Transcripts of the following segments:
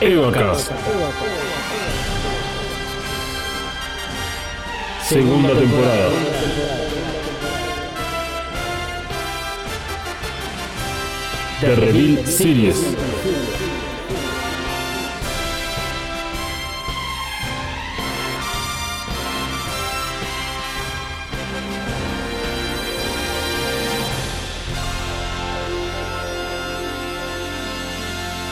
Evacast. Segunda temporada. The Reveal Series.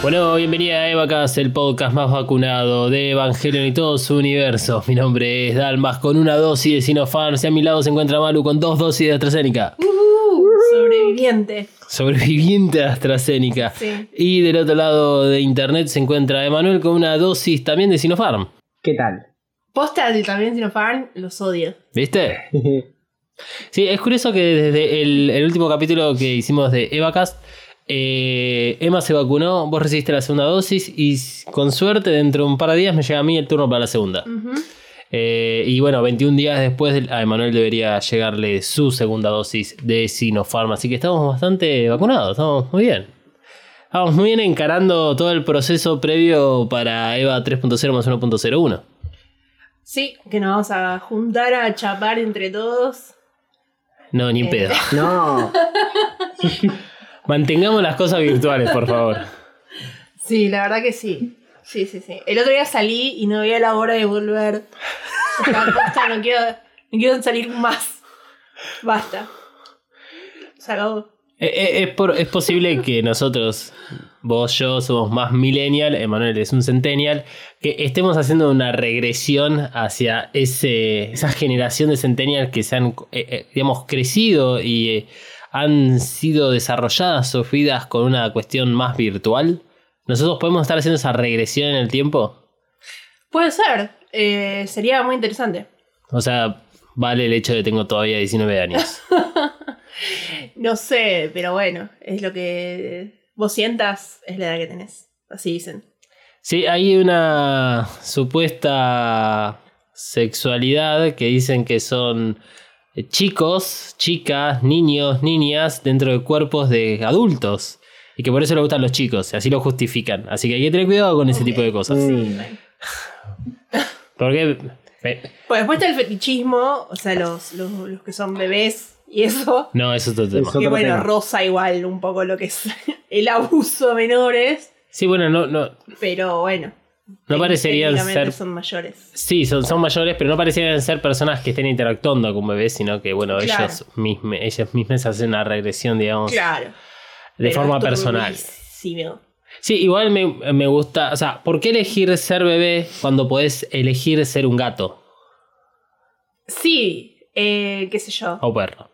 Bueno, bienvenida a Evacas, el podcast más vacunado de Evangelion y todo su universo. Mi nombre es Dalmas con una dosis de Sinopharm. Y a mi lado se encuentra Malu con dos dosis de AstraZeneca. Uh, sobreviviente. Sobreviviente de AstraZeneca. Sí. Y del otro lado de internet se encuentra Emanuel con una dosis también de Sinopharm. ¿Qué tal? Posta de también Sinopharm, los odio. ¿Viste? Sí, es curioso que desde el, el último capítulo que hicimos de Evacast, eh, Emma se vacunó, vos recibiste la segunda dosis y con suerte dentro de un par de días me llega a mí el turno para la segunda. Ujú. Eh, y bueno, 21 días después a Emanuel debería llegarle su segunda dosis de Sinopharm. Así que estamos bastante vacunados, estamos muy bien. Estamos muy bien encarando todo el proceso previo para EVA 3.0 más 1.01. Sí, que nos vamos a juntar a chapar entre todos. No, ni en Eh. pedo. No, Mantengamos las cosas virtuales, por favor. Sí, la verdad que sí. Sí, sí, sí. El otro día salí y no veía la hora de volver. Yo estaba, "Posta, no quiero, no quiero salir más. Basta. Se acabó. Eh, eh, Es, por- es posible que nosotros, vos, yo, somos más millennial, Emanuel es un centennial, que estemos haciendo una regresión hacia ese, esa generación de centennial que se han, eh, eh, digamos, crecido y eh, han sido desarrolladas sus vidas con una cuestión más virtual. ¿Nosotros podemos estar haciendo esa regresión en el tiempo? Puede ser. Eh, sería muy interesante. O sea, vale el hecho de que tengo todavía 19 años. No sé, pero bueno, es lo que vos sientas, es la edad que tenés. Así dicen. Sí, hay una supuesta sexualidad que dicen que son chicos, chicas, niños, niñas dentro de cuerpos de adultos. Y que por eso le gustan los chicos, y así lo justifican. Así que hay que tener cuidado con ese tipo de cosas. Mm. Porque eh, Pues después está el fetichismo, o sea, los, los, los que son bebés y eso. no, eso es otro tema. Que bueno, tema. rosa igual un poco lo que es el abuso a menores, Sí, bueno, no, no, pero bueno. no parecerían ser. son mayores. Sí, son, son mayores, pero no parecerían ser personas que estén interactuando con bebés, sino que, bueno, Claro. ellos mismos, ellas mismas hacen una regresión, digamos, Claro. De forma personal. Sí, igual me, me gusta. O sea, ¿por qué elegir ser bebé cuando podés elegir ser un gato Sí, eh, qué sé yo. o perro?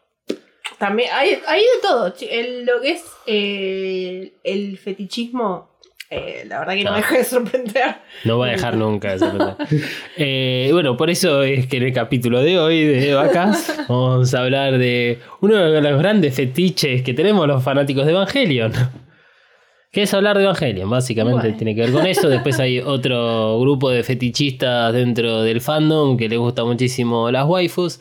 También hay, hay de todo. el- lo que es eh, el fetichismo, eh, la verdad que no Ah. deja de sorprender. No va a dejar nunca de sorprender. Eh, bueno, por eso es que en el capítulo de hoy de Vacas vamos a hablar de uno de los grandes fetiches que tenemos los fanáticos de Evangelion. Que es hablar de Evangelion, básicamente Bueno. tiene que ver con eso. Después hay otro grupo de fetichistas dentro del fandom que les gusta muchísimo las waifus.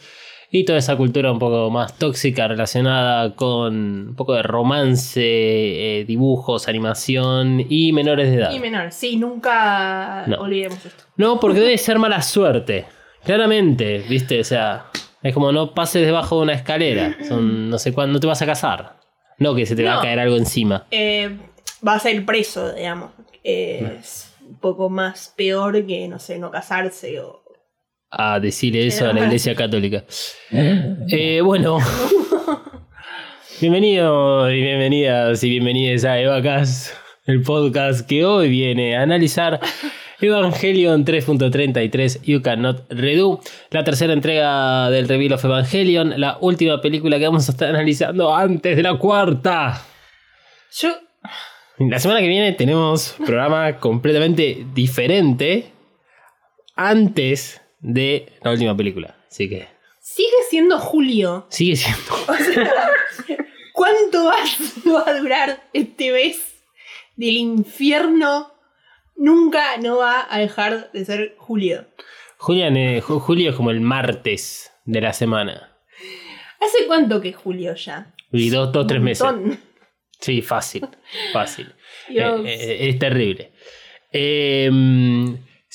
Y toda esa cultura un poco más tóxica relacionada con un poco de romance, eh, dibujos, animación y menores de edad. Y menor, sí, nunca No. olvidemos esto. No, porque debe ser mala suerte. Claramente, ¿viste? O sea, es como no pases debajo de una escalera. Son no sé cuándo, no te vas a casar. No que se te va a caer algo encima. Eh, vas a ir preso, digamos. Eh, es un poco más peor que, no sé, no casarse o... A decirle eso a la iglesia católica. Eh, bueno. Bienvenido y bienvenidas y bienvenidas a Evacas, el podcast que hoy viene a analizar Evangelion 3.33 You Cannot Redo, la tercera entrega del Reveal of Evangelion, la última película que vamos a estar analizando antes de la cuarta. Yo, La semana que viene tenemos programa completamente diferente antes de la última película. Así que Sigue siendo julio. Sigue siendo. ¿Cuánto más va a durar este mes del infierno? Nunca no va a dejar de ser julio. Julián, eh, ju- julio es como el martes de la semana. ¿Hace cuánto que es julio ya? Y dos, dos tres meses. Sí, fácil. Fácil. Eh, eh, es terrible. Eh,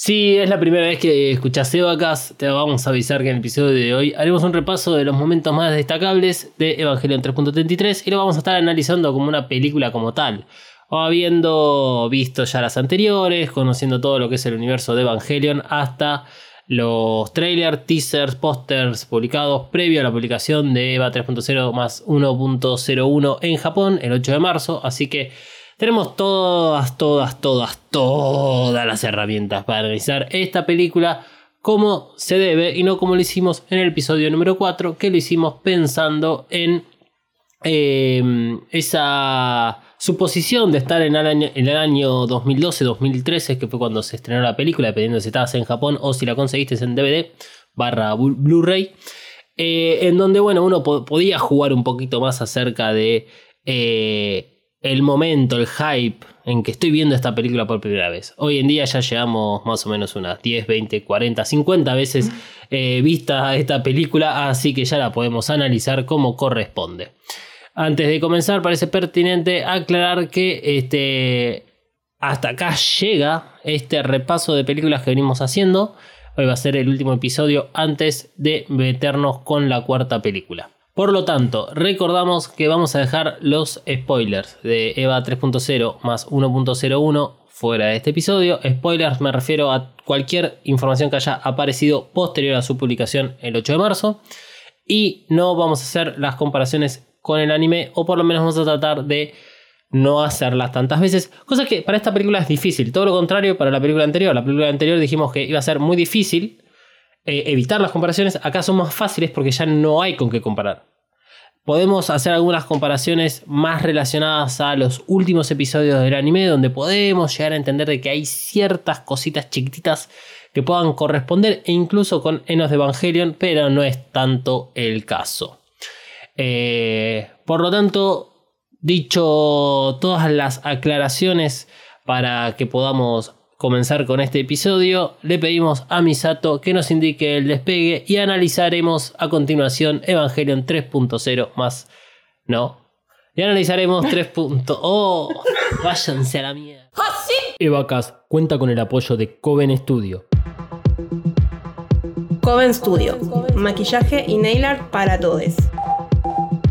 sí, es la primera vez que escuchás Evacas. Te vamos a avisar que en el episodio de hoy haremos un repaso de los momentos más destacables de Evangelion 3.33 y lo vamos a estar analizando como una película como tal. O habiendo visto ya las anteriores, conociendo todo lo que es el universo de Evangelion, hasta los trailers, teasers, pósters publicados previo a la publicación de EVA 3.0 más 1.01 en Japón el 8 de marzo. Así que tenemos todas, todas, todas, todas las herramientas para analizar esta película como se debe y no como lo hicimos en el episodio número 4, que lo hicimos pensando en eh, esa suposición de estar en el año, en el año 2012-2013, que fue cuando se estrenó la película, dependiendo de si estabas en Japón o si la conseguiste en DVD barra Blu- Blu-ray, eh, en donde bueno, uno po- podía jugar un poquito más acerca de eh, el momento, el hype en que estoy viendo esta película por primera vez. Hoy en día ya llevamos más o menos unas 10, 20, 40, 50 veces eh, vista esta película, así que ya la podemos analizar como corresponde. Antes de comenzar, parece pertinente aclarar que este, hasta acá llega este repaso de películas que venimos haciendo. Hoy va a ser el último episodio antes de meternos con la cuarta película. Por lo tanto, recordamos que vamos a dejar los spoilers de EVA 3.0 más 1.01 fuera de este episodio. Spoilers me refiero a cualquier información que haya aparecido posterior a su publicación el 8 de marzo. Y no vamos a hacer las comparaciones con el anime, o por lo menos vamos a tratar de no hacerlas tantas veces. Cosa que para esta película es difícil. Todo lo contrario para la película anterior. La película anterior dijimos que iba a ser muy difícil eh, evitar las comparaciones. Acá son más fáciles porque ya no hay con qué comparar. Podemos hacer algunas comparaciones más relacionadas a los últimos episodios del anime, donde podemos llegar a entender de que hay ciertas cositas chiquititas que puedan corresponder, e incluso con Enos de Evangelion, pero no es tanto el caso. Eh, por lo tanto, dicho todas las aclaraciones para que podamos comenzar con este episodio, le pedimos a Misato que nos indique el despegue y analizaremos a continuación Evangelion 3.0 más... No. Y analizaremos 3. punto- ¡Oh! Váyanse a la mierda. Evacas cuenta con el apoyo de Coven Studio. Coven Studio. Maquillaje y nail art para todos.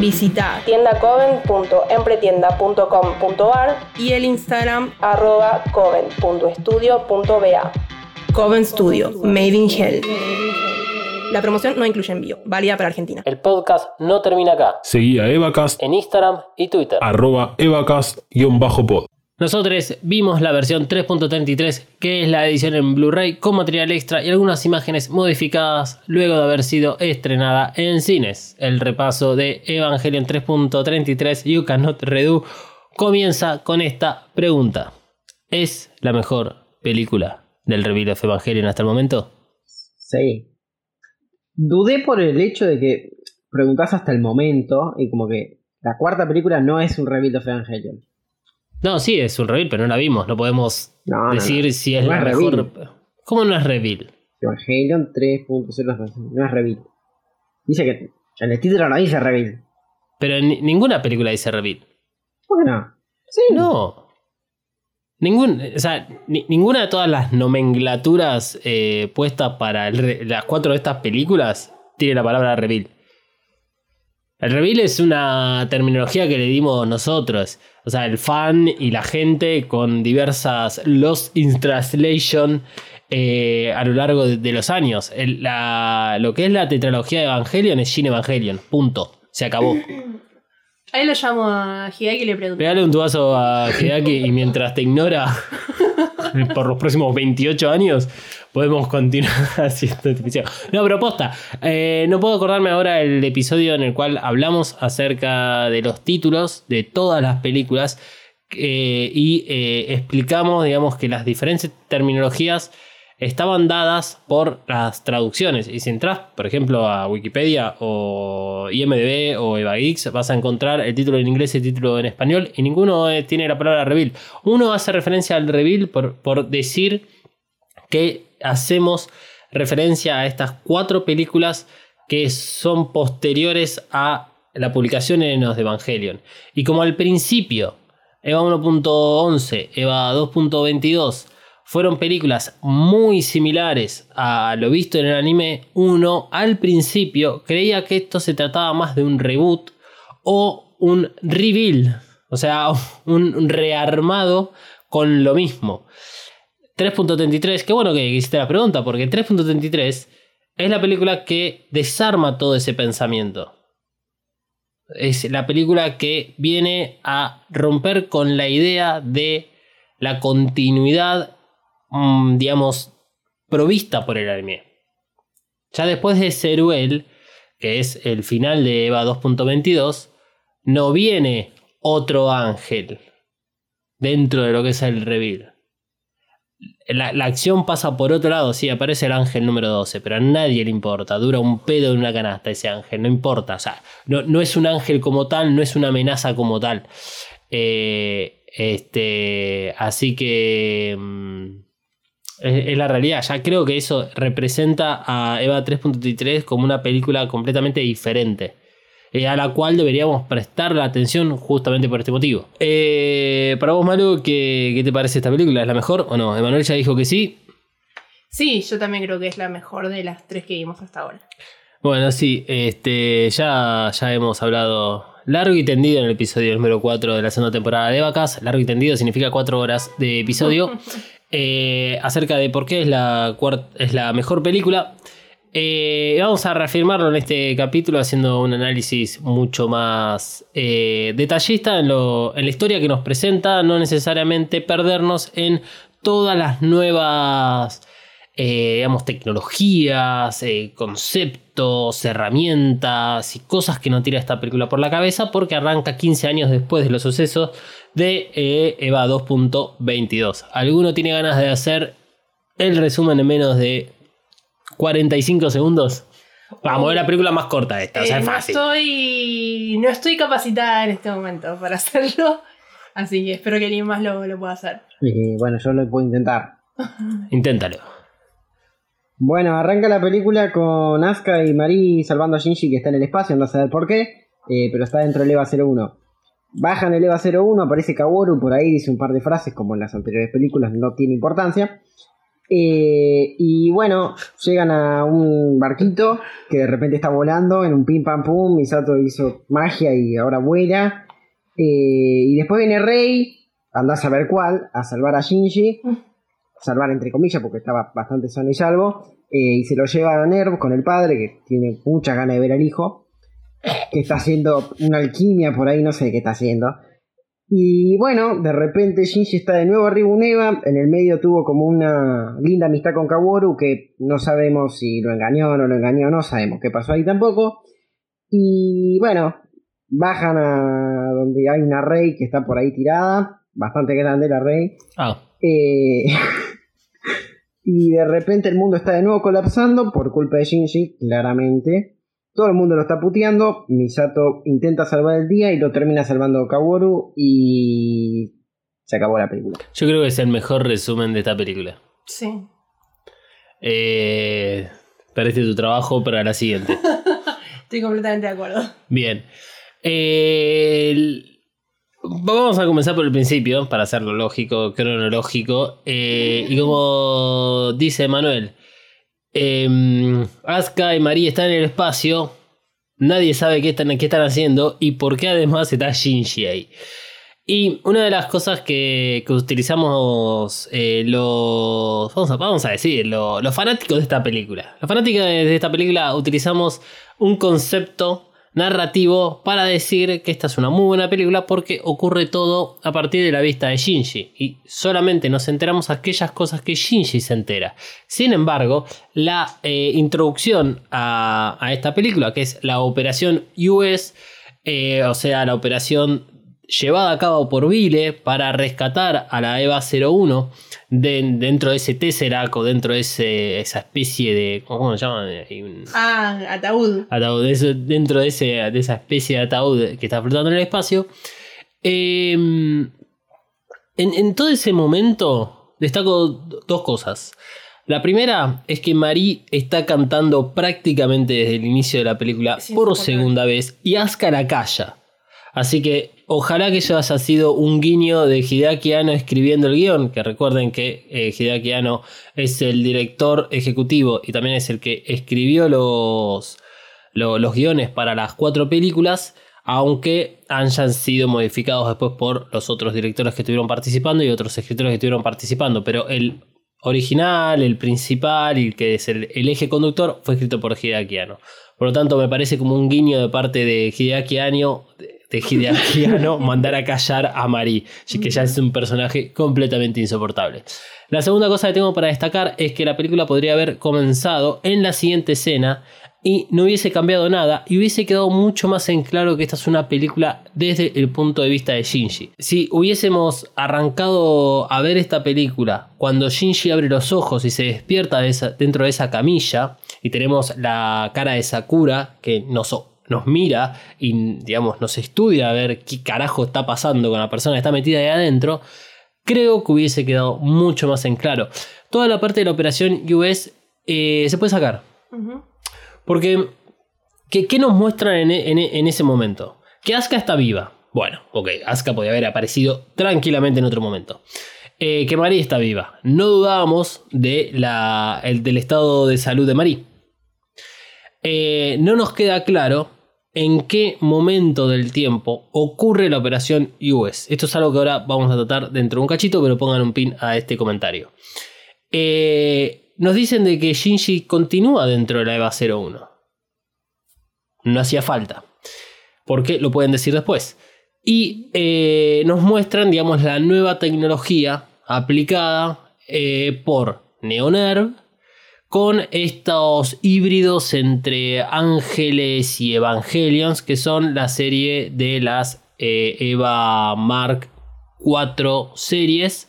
Visita tiendacoven.empretienda.com.ar y el Instagram arroba coven.estudio.ba. Coven Studio, Made in Hell. La promoción no incluye envío, válida para Argentina. El podcast no termina acá. Seguí a Evacast, En Instagram y Twitter. arroba Evacast-pod. Nosotros vimos la versión 3.33, que es la edición en Blu-ray con material extra y algunas imágenes modificadas luego de haber sido estrenada en cines. El repaso de Evangelion 3.33 You Cannot Redo comienza con esta pregunta. ¿Es la mejor película del Reveal of Evangelion hasta el momento? Sí. Dudé por el hecho de que preguntás hasta el momento y como que la cuarta película no es un reveal of Evangelion. No, sí, es un reveal, pero no la vimos. No podemos No, decir no. si es la mejor. reveal. ¿Cómo no es reveal? Evangelion 3.0 no es reveal. Dice que en el título no dice reveal. Pero en ni- ninguna película dice reveal. ¿Por qué no? Sí. No. Ningún, o sea, ni- ninguna de todas las nomenclaturas eh, puestas para el las cuatro de estas películas tiene la palabra reveal. El reveal es una terminología que le dimos nosotros. O sea, el fan y la gente con diversas Lost in Translation eh, a lo largo de, de los años. El- la- lo que es la tetralogía de Evangelion es Shin Evangelion. Punto. Se acabó. Ahí lo llamo a Hideki y le pregunto. Pegale un tubazo a Hideaki y mientras te ignora por los próximos 28 años, podemos continuar haciendo este. No, pero eh, no puedo acordarme ahora el episodio en el cual hablamos acerca de los títulos de todas las películas eh, y eh, explicamos, digamos, que las diferentes terminologías estaban dadas por las traducciones. Y si entras, por ejemplo, a Wikipedia o IMDB o EvaGeeks, vas a encontrar el título en inglés y el título en español. Y ninguno eh, tiene la palabra reveal. Uno hace referencia al reveal por, por decir que hacemos referencia a estas cuatro películas que son posteriores a la publicación en los de Evangelion. Y como al principio, EVA 1.11, EVA 2.22 fueron películas muy similares a lo visto en el anime 1, al principio creía que esto se trataba más de un reboot o un reveal, o sea, un rearmado con lo mismo. 3.33, qué bueno que hiciste la pregunta, porque 3.33 es la película que desarma todo ese pensamiento. Es la película que viene a romper con la idea de la continuidad, digamos, provista por el anime. Ya después de Ceruel, que es el final de Eva 2.22, no viene otro ángel dentro de lo que es el reveal. La, la acción pasa por otro lado, sí, aparece el ángel número 12, pero a nadie le importa, dura un pedo en una canasta ese ángel, no importa, o sea, no, no es un ángel como tal, no es una amenaza como tal. Eh, este, así que mm, es, es la realidad, ya creo que eso representa a Eva 3.33 como una película completamente diferente. eh, a la cual deberíamos prestar la atención justamente por este motivo. Eh, para vos, Malu, ¿qué, ¿qué te parece esta película? ¿Es la mejor o no? Emanuel ya dijo que sí. Sí, yo también creo que es la mejor de las tres que vimos hasta ahora. Bueno, sí, este, ya, ya hemos hablado largo y tendido en el episodio número 4 de la segunda temporada de Vacas. Largo y tendido significa 4 horas de episodio. eh, acerca de por qué es la, es la mejor película. Eh, vamos a reafirmarlo en este capítulo haciendo un análisis mucho más eh, detallista en, lo- en la historia que nos presenta, no necesariamente perdernos en todas las nuevas digamos, tecnologías, conceptos, herramientas y cosas que no tira esta película por la cabeza porque arranca 15 años después de los sucesos de eh, EVA 2.22. ¿Alguno tiene ganas de hacer el resumen en menos de 45 segundos? Vamos, es la película más corta de esta, o sea, Eh, no, estoy, no estoy capacitada en este momento para hacerlo. Así que espero que alguien más lo, lo pueda hacer. Y bueno, yo lo puedo intentar. Inténtalo. Bueno, arranca la película con Asuka y Mari salvando a Shinji que está en el espacio, no sé por qué, eh, pero está dentro del EVA 01. Bajan el EVA 01, aparece Kaworu, por ahí dice un par de frases como en las anteriores películas, no tiene importancia. Eh, y bueno, llegan a un barquito que de repente está volando en un pim pam pum. Misato hizo magia y ahora vuela. Eh, y después viene Rey, anda a saber cuál, a salvar a Shinji. Salvar entre comillas porque estaba bastante sano y salvo. eh, y se lo lleva a Nerv con el padre que tiene muchas ganas de ver al hijo. Que está haciendo una alquimia por ahí, no sé qué está haciendo. Y bueno, de repente Shinji está de nuevo arriba un Eva. En el medio tuvo como una linda amistad con Kaworu que no sabemos si lo engañó o no lo engañó, no sabemos qué pasó ahí tampoco. Y bueno, bajan a donde hay una Rey que está por ahí tirada. Bastante grande la Rey. Ah, Eh, y de repente el mundo está de nuevo colapsando por culpa de Shinji, claramente. Todo el mundo lo está puteando. Misato intenta salvar el día y lo termina salvando Kaworu. Y se acabó la película. yo creo que es el mejor resumen de esta película. Sí. Eh, perdiste tu trabajo para la siguiente. Estoy completamente de acuerdo. Bien. Eh, el- Vamos a comenzar por el principio, para hacerlo lógico, cronológico. Eh, y como dice Manuel, eh, Asuka y María están en el espacio. Nadie sabe qué están, haciendo y por qué además está Shinji ahí. Y una de las cosas que, utilizamos eh, los. Vamos a, vamos a decir, lo- los fanáticos de esta película. Los fanáticos de esta película utilizamos un concepto narrativo para decir que esta es una muy buena película porque ocurre todo a partir de la vista de Shinji y solamente nos enteramos aquellas cosas que Shinji se entera. Sin embargo, la eh, introducción a, esta película, que es la operación US, eh, o sea, la operación llevada a cabo por Vile para rescatar a la EVA 01 de- dentro de ese Tesseract o dentro de ese- esa especie de... ¿Cómo se llama? Un- Ah, ataúd. ataúd, eso- dentro de, ese, de esa especie de ataúd que está flotando en el espacio. Eh, en, en todo ese momento destaco dos cosas. La primera es que Marie está cantando prácticamente desde el inicio de la película por segunda vez y Asuka la calla. Así que ojalá que eso haya sido un guiño de Hideaki Anno escribiendo el guion, que recuerden que eh, es el director ejecutivo y también es el que escribió los, lo- los guiones para las cuatro películas, aunque hayan sido modificados después por los otros directores que estuvieron participando y otros escritores que estuvieron participando, pero el original, el principal y el que es el, eje conductor fue escrito por Hideaki. Por lo tanto, me parece como un guiño de parte de Hideaki Anno mandar a callar a Marie, que ya es un personaje completamente insoportable. La segunda cosa que tengo para destacar es que la película podría haber comenzado en la siguiente escena y no hubiese cambiado nada y hubiese quedado mucho más en claro que esta es una película desde el punto de vista de Shinji. Si hubiésemos arrancado a ver esta película cuando Shinji abre los ojos y se despierta de esa- dentro de esa camilla y tenemos la cara de Sakura que nos, nos mira y digamos nos estudia a ver qué carajo está pasando con la persona que está metida ahí adentro, creo que hubiese quedado mucho más en claro. Toda la parte de la operación US eh, se puede sacar. Porque, ¿qué, qué nos muestran en, en- en ese momento? Que Asuka está viva. Bueno, ok, Asuka podía haber aparecido tranquilamente en otro momento. Eh, que Marie está viva. No dudábamos de la, el- del estado de salud de Marie. Eh, no nos queda claro en qué momento del tiempo ocurre la operación US. Esto es algo que ahora vamos a tratar dentro de un cachito, pero pongan un pin a este comentario. Eh, nos dicen de que Shinji continúa dentro de la EVA 01. No hacía falta. Porque lo pueden decir después. Y eh, nos muestran, digamos, la nueva tecnología aplicada eh, por Neonerv con estos híbridos entre ángeles y evangelions, que son la serie de las eh, Eva Mark 4 series,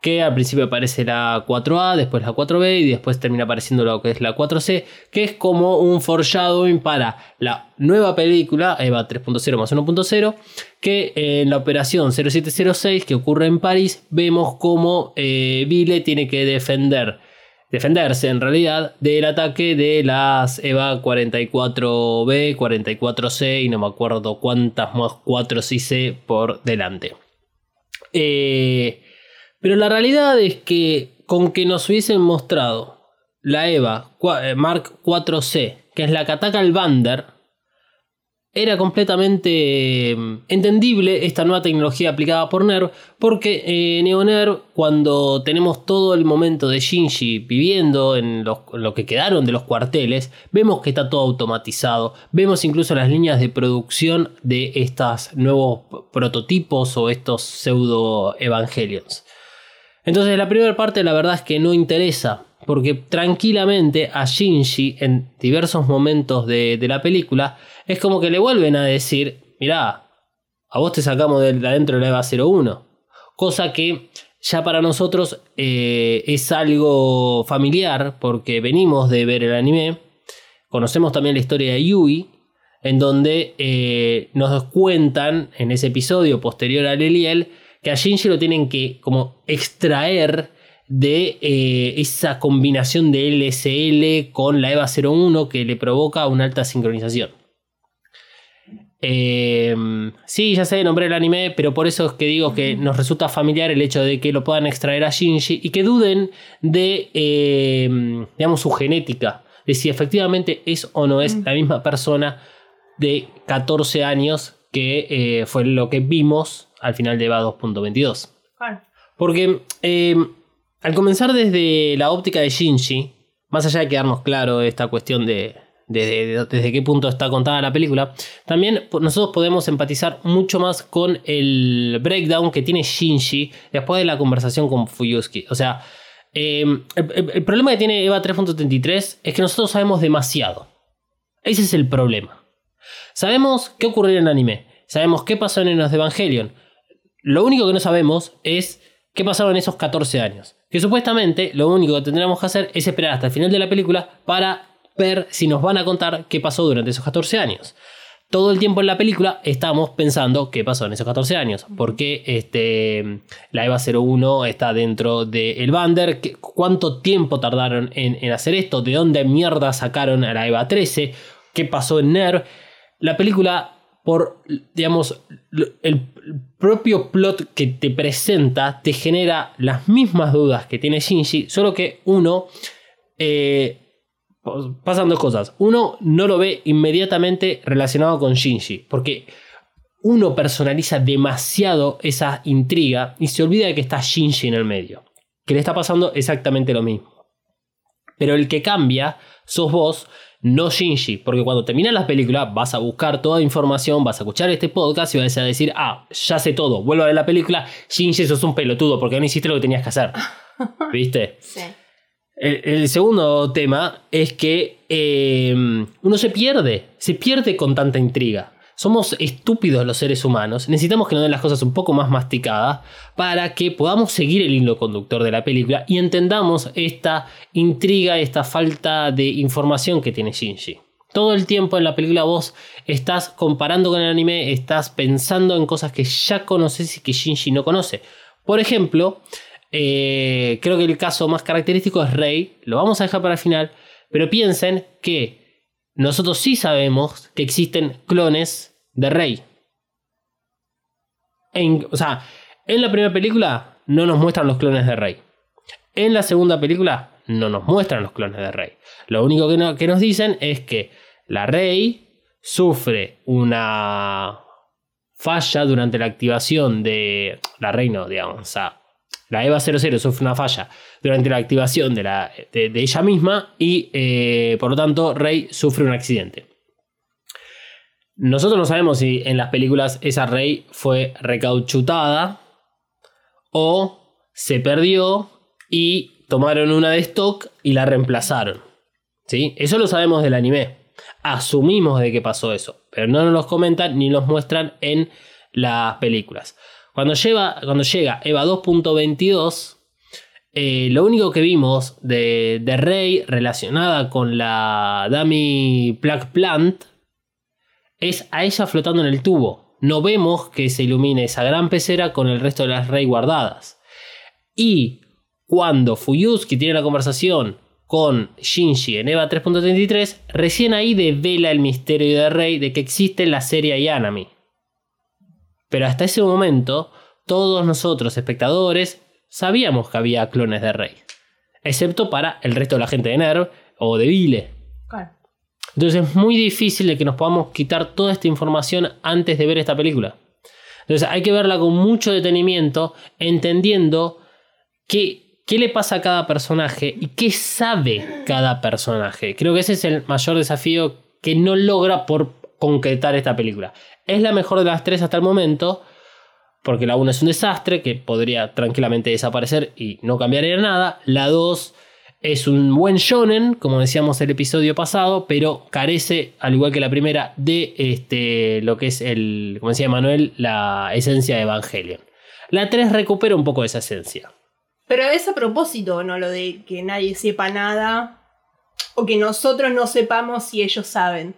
que al principio aparece la 4A, después la 4B y después termina apareciendo lo que es la 4C, que es como un foreshadowing para la nueva película, Eva 3.0 más 1.0, que en la operación 0706 que ocurre en París, vemos como eh, Vile tiene que defender defenderse en realidad del ataque de las EVA 44B, 44C y no me acuerdo cuántas más 4 hice por delante. Eh, pero la realidad es que con que nos hubiesen mostrado la EVA eh, Mark 4C, que es la que ataca al Bander, era completamente eh, entendible esta nueva tecnología aplicada por NERV, porque eh, NeoNERV, cuando tenemos todo el momento de Shinji viviendo en lo que quedaron de los cuarteles, vemos que está todo automatizado, vemos incluso las líneas de producción de estos nuevos prototipos o estos pseudo evangelions. Entonces la primera parte la verdad es que no interesa, porque tranquilamente a Shinji en diversos momentos de la película es como que le vuelven a decir, mirá, a vos te sacamos de de adentro de la EVA 01. Cosa que ya para nosotros eh, es algo familiar, porque venimos de ver el anime, conocemos también la historia de Yui, en donde eh, nos cuentan en ese episodio posterior al Eliel que a Shinji lo tienen que como extraer de eh, esa combinación de LSL con la EVA 01 que le provoca una alta sincronización. Eh, sí, ya sé, nombré el anime, pero por eso es que digo que nos resulta familiar el hecho de que lo puedan extraer a Shinji y que duden de, eh, digamos, su genética, de si efectivamente es o no es la misma persona de 14 años que eh, fue lo que vimos al final de EVA 2.22. Claro. Porque eh, al comenzar desde la óptica de Shinji, más allá de quedarnos claro esta cuestión de, desde, qué punto está contada la película, también nosotros podemos empatizar mucho más con el breakdown que tiene Shinji después de la conversación con Fuyusuki. O sea, el, el- el problema que tiene Eva 3.33 es que nosotros sabemos demasiado. Ese es el problema. Sabemos qué ocurrió en el anime, sabemos qué pasó en los de Evangelion. Lo único que no sabemos es qué pasaron en esos 14 años. Que supuestamente lo único que tendríamos que hacer es esperar hasta el final de la película para ver si nos van a contar qué pasó durante esos 14 años. Todo el tiempo en la película estamos pensando qué pasó en esos 14 años. ¿Por qué este, la EVA 01 está dentro del Bander? ¿Qué- ¿Cuánto tiempo tardaron en, en hacer esto? ¿De dónde mierda sacaron a la EVA 13? ¿Qué pasó en NERV? La película, por, digamos, el propio plot que te presenta, te genera las mismas dudas que tiene Shinji, solo que uno... eh, pasan dos cosas. Uno no lo ve inmediatamente relacionado con Shinji, porque uno personaliza demasiado esa intriga y se olvida de que está Shinji en el medio, que le está pasando exactamente lo mismo. Pero el que cambia sos vos, no Shinji, porque cuando terminas la película vas a buscar toda información, vas a escuchar este podcast y vas a decir, ah, ya sé todo, vuelvo a ver la película, Shinji sos un pelotudo porque no hiciste lo que tenías que hacer. ¿Viste? Sí. El, segundo tema es que eh, uno se pierde, se pierde con tanta intriga. Somos estúpidos los seres humanos, necesitamos que nos den las cosas un poco más masticadas para que podamos seguir el hilo conductor de la película y entendamos esta intriga, esta falta de información que tiene Shinji. Todo el tiempo en la película vos estás comparando con el anime, estás pensando en cosas que ya conoces y que Shinji no conoce. Por ejemplo, eh, creo que el caso más característico es Rey. Lo vamos a dejar para el final. Pero piensen que nosotros sí sabemos que existen clones de Rey. En- o sea, en la primera película no nos muestran los clones de Rey. En la segunda película no nos muestran los clones de Rey. Lo único que, no- que nos dicen es que la Rey sufre una falla durante la activación de la Rey, no, digamos, o sea, la EVA 00 sufre una falla durante la activación de, la, de, de ella misma y eh, por lo tanto Rey sufre un accidente. Nosotros no sabemos si en las películas esa Rey fue recauchutada o se perdió y tomaron una de stock y la reemplazaron. ¿Sí? Eso lo sabemos del anime. Asumimos de que pasó eso, pero no nos los comentan ni los muestran en las películas. Cuando, llega EVA 2.22, eh, lo único que vimos de, de Rey relacionada con la Dummy Plug Plant es a ella flotando en el tubo. No vemos que se ilumine esa gran pecera con el resto de las Rey guardadas. Y cuando Fuyusuki tiene la conversación con Shinji en EVA 3.33, recién ahí devela el misterio de Rey de que existe la serie Yanami. Pero hasta ese momento, todos nosotros, espectadores, sabíamos que había clones de Rey. Excepto para el resto de la gente de NERV o de Vile. Claro. Entonces es muy difícil de que nos podamos quitar toda esta información antes de ver esta película. Entonces hay que verla con mucho detenimiento, entendiendo qué, qué le pasa a cada personaje y qué sabe cada personaje. Creo que ese es el mayor desafío que no logra por concretar esta película. Es la mejor de las tres hasta el momento, porque la 1 es un desastre que podría tranquilamente desaparecer y no cambiaría nada. La 2 es un buen shonen, como decíamos el episodio pasado, pero carece, al igual que la primera, de este, lo que es el, como decía Manuel, la esencia de Evangelion. La 3 recupera un poco esa esencia. Pero es a propósito, ¿no? Lo de que nadie sepa nada. O que nosotros no sepamos si ellos saben.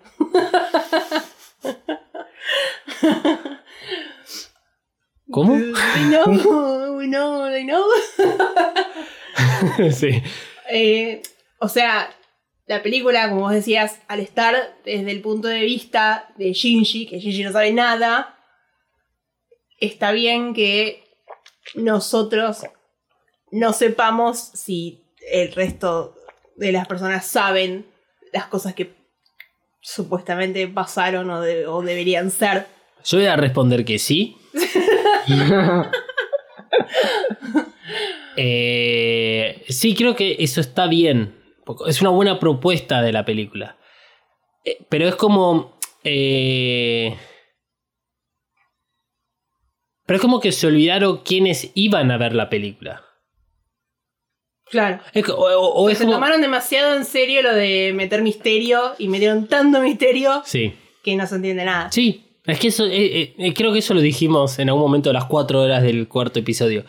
¿Cómo? I know, I know, I know. sí. Eh, o sea, la película, como vos decías, al estar desde el punto de vista de Shinji, que Shinji no sabe nada, está bien que nosotros no sepamos si el resto de las personas saben las cosas que supuestamente pasaron o, de- o deberían ser. Yo voy a responder que sí. Eh, sí, creo que eso está bien. Es una buena propuesta de la película. Eh, pero es como. eh, pero es como que se olvidaron quiénes iban a ver la película. Claro. Es o, o- o es se como- tomaron demasiado en serio lo de meter misterio y metieron tanto misterio Sí. que no se entiende nada. Sí, es que eso, eh, eh, eh, creo que eso lo dijimos en algún momento de las cuatro horas del cuarto episodio.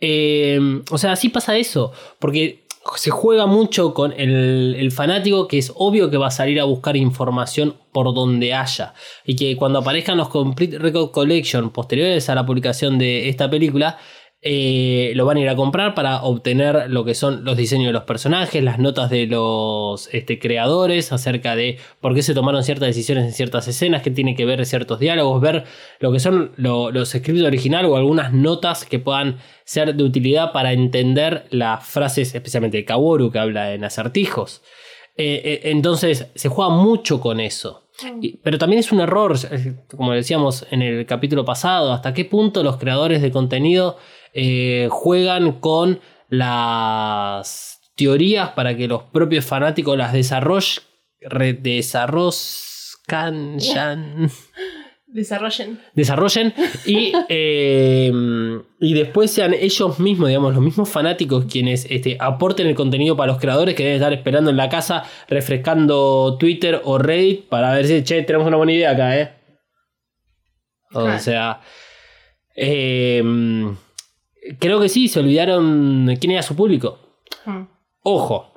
Eh, o sea, así pasa eso, porque se juega mucho con el, el fanático que es obvio que va a salir a buscar información por donde haya. Y que cuando aparezcan los Complete Record Collection posteriores a la publicación de esta película, eh, lo van a ir a comprar para obtener lo que son los diseños de los personajes, las notas de los este, creadores acerca de por qué se tomaron ciertas decisiones en ciertas escenas, qué tiene que ver ciertos diálogos, ver lo que son lo- los scripts originales o algunas notas que puedan ser de utilidad para entender las frases, especialmente de Kaworu que habla en acertijos. Eh, eh, entonces se juega mucho con eso. Y- Pero también es un error, como decíamos en el capítulo pasado, hasta qué punto los creadores de contenido eh, juegan con las teorías para que los propios fanáticos las desarrollen, desarrollan, Desarrollen. desarrollen y, eh, y después sean ellos mismos, digamos, los mismos fanáticos quienes este, aporten el contenido para los creadores que deben estar esperando en la casa, refrescando Twitter o Reddit para ver si, che, tenemos una buena idea acá, ¿eh? O sea, eh, creo que sí, se olvidaron quién era su público. Hmm. Ojo,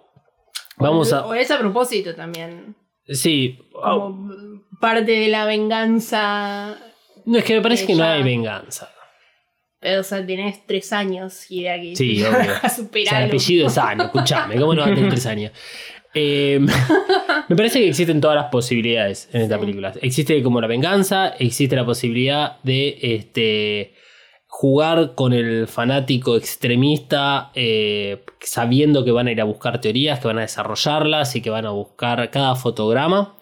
vamos O a... es a propósito también. Sí, Como parte de la venganza. no, es que me parece que no hay venganza. Pero, o sea, tenés tres años y de aquí. Sí, obvio. a O sea, el apellido es Ano, escuchame, ¿cómo no va a tener tres años? Eh, me parece que existen todas las posibilidades en esta Sí. película. Existe como la venganza, existe la posibilidad de este, jugar con el fanático extremista eh, sabiendo que van a ir a buscar teorías, que van a desarrollarlas y que van a buscar cada fotograma.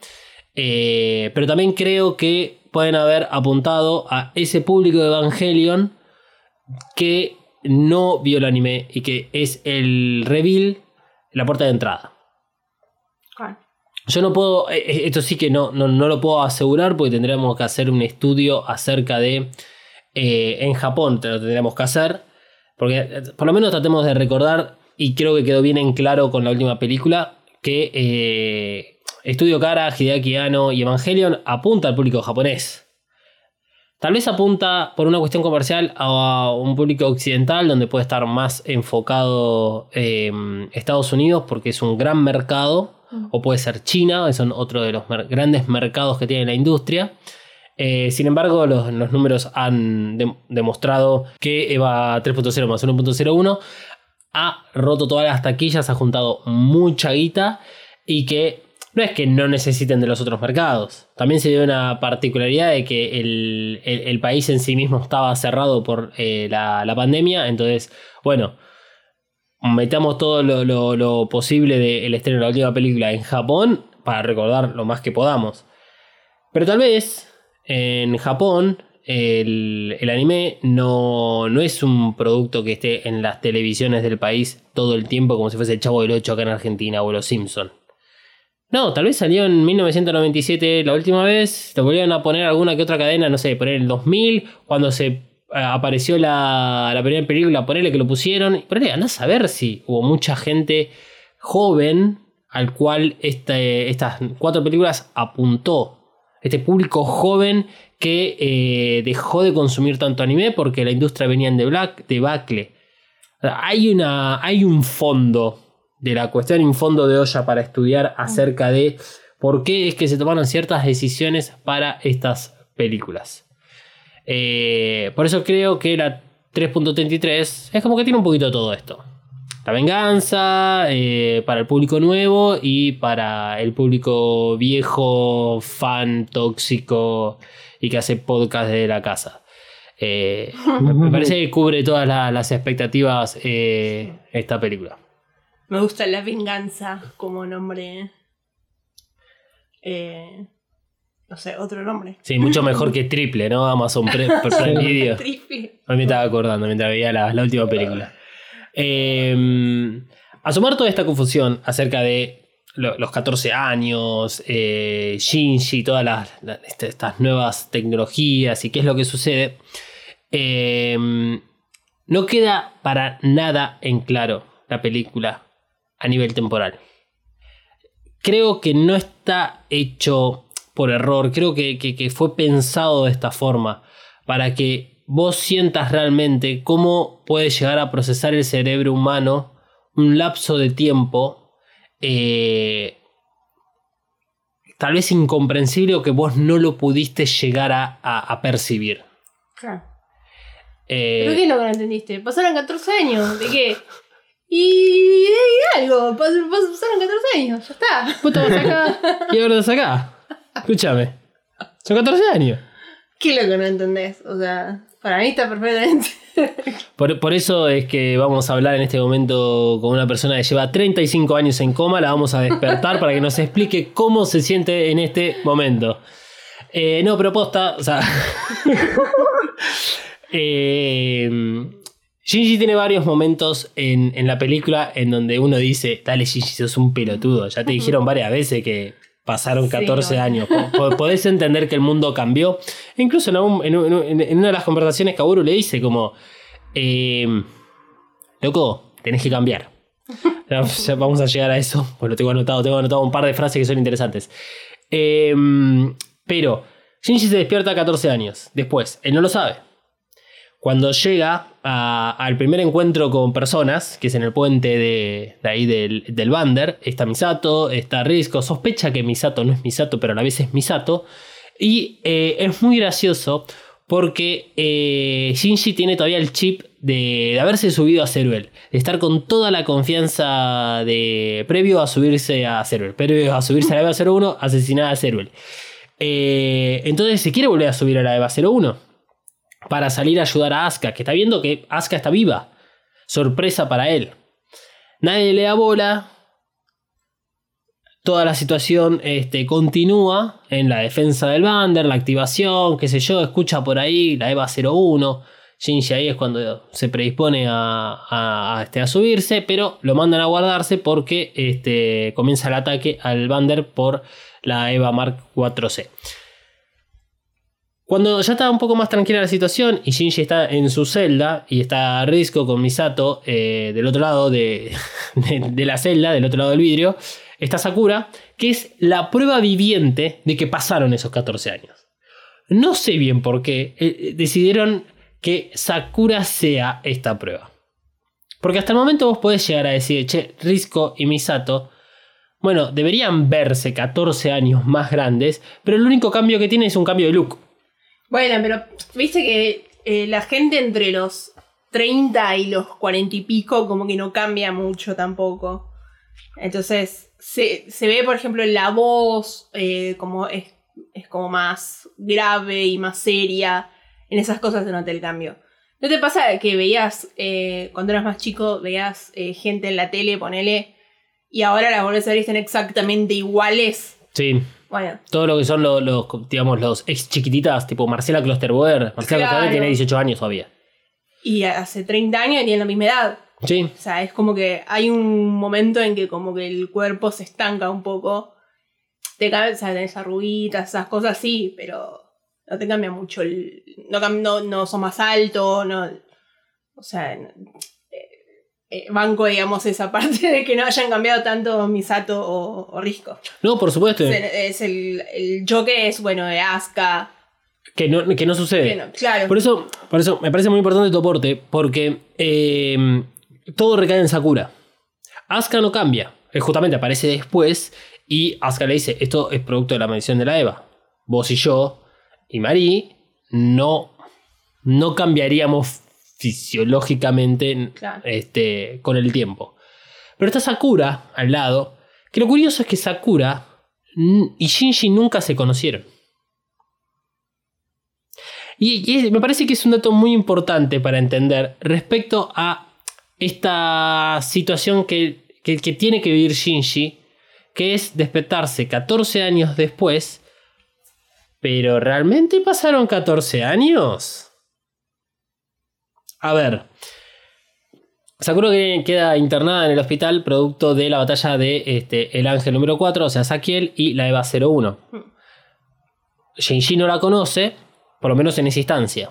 Eh, pero también creo que pueden haber apuntado a ese público de Evangelion que no vio el anime y que es el reveal, la puerta de entrada. Claro. Yo no puedo, eh, esto sí que no, no, no lo puedo asegurar porque tendríamos que hacer un estudio acerca de, eh, en Japón te lo tendríamos que hacer, porque eh, por lo menos tratemos de recordar, y creo que quedó bien en claro con la última película, que eh, Estudio Kara, Hideaki Anno y Evangelion apunta al público japonés. Tal vez apunta por una cuestión comercial a un público occidental donde puede estar más enfocado eh, Estados Unidos porque es un gran mercado, o puede ser China, que son otro de los mer- grandes mercados que tiene la industria. Eh, sin embargo, los, números han de- demostrado que EVA 3.0 más 1.01 ha roto todas las taquillas, ha juntado mucha guita y que no es que no necesiten de los otros mercados. También se dio una particularidad de que el, país en sí mismo estaba cerrado por eh, la, pandemia. Entonces, bueno, metamos todo lo, posible del estreno de la última película en Japón para recordar lo más que podamos. Pero tal vez en Japón el, el anime no, no es un producto que esté en las televisiones del país todo el tiempo como si fuese el Chavo del 8 acá en Argentina o Los Simpson. No, tal vez salió en 1997 la última vez, te volvieron a poner alguna que otra cadena, no sé, poner el 2000, cuando se eh, apareció la, la primera película, ponerle que lo pusieron, ponerle, andás a ver si hubo mucha gente joven al cual este- estas cuatro películas apuntó. Este público joven que eh, dejó de consumir tanto anime porque la industria venía en debacle. Hay, una, hay un fondo de la cuestión, un fondo de olla para estudiar acerca de por qué es que se tomaron ciertas decisiones para estas películas. Eh, por eso creo que la 3.33 es como que tiene un poquito de todo esto. La venganza eh, para el público nuevo y para el público viejo, fan, tóxico y que hace podcast de la casa. Eh, me parece que cubre todas la- las expectativas eh, esta película. Me gusta la venganza como nombre. Eh, no sé, otro nombre. Sí, mucho mejor que triple, ¿no? Amazon Pre- Prime Video. Triple. A mí me estaba acordando mientras veía la, la última película. Eh, a sumar toda esta confusión acerca de lo- los 14 años, eh, Shinji, todas este- estas nuevas tecnologías y qué es lo que sucede, eh, no queda para nada en claro la película a nivel temporal. Creo que no está hecho por error, creo que fue pensado de esta forma, para que vos sientas realmente cómo puede llegar a procesar el cerebro humano un lapso de tiempo eh, tal vez incomprensible o que vos no lo pudiste llegar a, a- a percibir. Claro. Eh, ¿Pero qué es lo que no entendiste? Pasaron 14 años, ¿de qué? Y, y algo, pas- pas- pasaron 14 años, ya está. vos estabas acá y ahora estás acá. Escúchame. Son 14 años. ¿Qué es lo que no entendés? O sea, para mí está perfectamente. Por, por eso es que vamos a hablar en este momento con una persona que lleva 35 años en coma. La vamos a despertar para que nos explique cómo se siente en este momento. Eh, no, pero posta, o sea. eh, Shinji tiene varios momentos en, en la película en donde uno dice: Dale, Shinji, sos un pelotudo. Ya te dijeron varias veces que pasaron Sí, 14 bueno. años. Po- po- Podés entender que el mundo cambió. E incluso en, algún- en un- en- en una de las conversaciones, Kaburu le dice como. Eh, loco, tenés que cambiar. Ya- vamos a llegar a eso, pues lo tengo anotado, tengo anotado un par de frases que son interesantes. Eh, pero Shinji se despierta a 14 años, después, él no lo sabe. Cuando llega al primer encuentro con personas, que es en el puente de, ahí del, del Bander, está Misato, está Risco, sospecha que Misato no es Misato, pero a la vez es Misato. Y eh, es muy gracioso porque eh, Shinji tiene todavía el chip de, haberse subido a Ceruel, de estar con toda la confianza de previo a subirse a Ceruel, previo a subirse a la EVA 01, asesinar a Ceruel. Eh, entonces se quiere volver a subir a la EVA 01 para salir a ayudar a Asuka, que está viendo que Asuka está viva. Sorpresa para él. Nadie le da bola. Toda la situación este, continúa en la defensa del Bander, la activación, qué sé yo, escucha por ahí la EVA 01. Shinji ahí es cuando se predispone a, a- este, a subirse, pero lo mandan a guardarse porque este, comienza el ataque al Bander por la EVA Mark 4C. Cuando ya está un poco más tranquila la situación y Shinji está en su celda y está Risco con Misato eh, del otro lado de, la celda, del otro lado del vidrio, está Sakura, que es la prueba viviente de que pasaron esos 14 años. No sé bien por qué eh, eh, decidieron que Sakura sea esta prueba. Porque hasta el momento vos podés llegar a decir, che, Risco y Misato, bueno, deberían verse 14 años más grandes, pero el único cambio que tiene es un cambio de look. Bueno, pero viste que eh, la gente entre los 30 y los 40 y pico como que no cambia mucho tampoco. Entonces, se, se ve, por ejemplo, la voz, eh, como es, es como más grave y más seria. En esas cosas se nota el cambio. ¿No te pasa que veías, eh, cuando eras más chico, veías eh, gente en la tele, ponele, y ahora las volvés a ver y están exactamente iguales? Sí, Bueno, todo lo que son los, los, digamos, los ex chiquititas, tipo Marcela Klosterboer. Marcela Claro. Klosterboer tiene 18 años todavía. y hace 30 años tienen la misma edad. Sí, O sea, es como que hay un momento en que como que el cuerpo se estanca un poco. Te cambia, o sea, tenés arruguitas, esas cosas sí, pero no te cambia mucho el... No, no, no son más altos, no... O sea, banco, digamos, esa parte de que no hayan cambiado tanto Misato o, o Risco. no, por supuesto. Es, el, el choque es, bueno, de Asuka. Que no, que no sucede. Claro. Por eso, por eso me parece muy importante tu aporte, porque eh, todo recae en Sakura. Asuka no cambia, él justamente aparece después y Asuka le dice, esto es producto de la maldición de la Eva. Vos y yo y Marie no, no cambiaríamos fisiológicamente Claro. este, con el tiempo. Pero está Sakura al lado, que lo curioso es que Sakura y Shinji nunca se conocieron. Y, me parece que es un dato muy importante para entender respecto a esta situación que, que- que tiene que vivir Shinji, que es despertarse 14 años después. Pero ¿realmente pasaron 14 años? A ver, Sakura que- queda internada en el hospital producto de la batalla de este, el ángel número 4, o sea, Sakiel, y la Eva 01. Shinji no la conoce, por lo menos en esa instancia.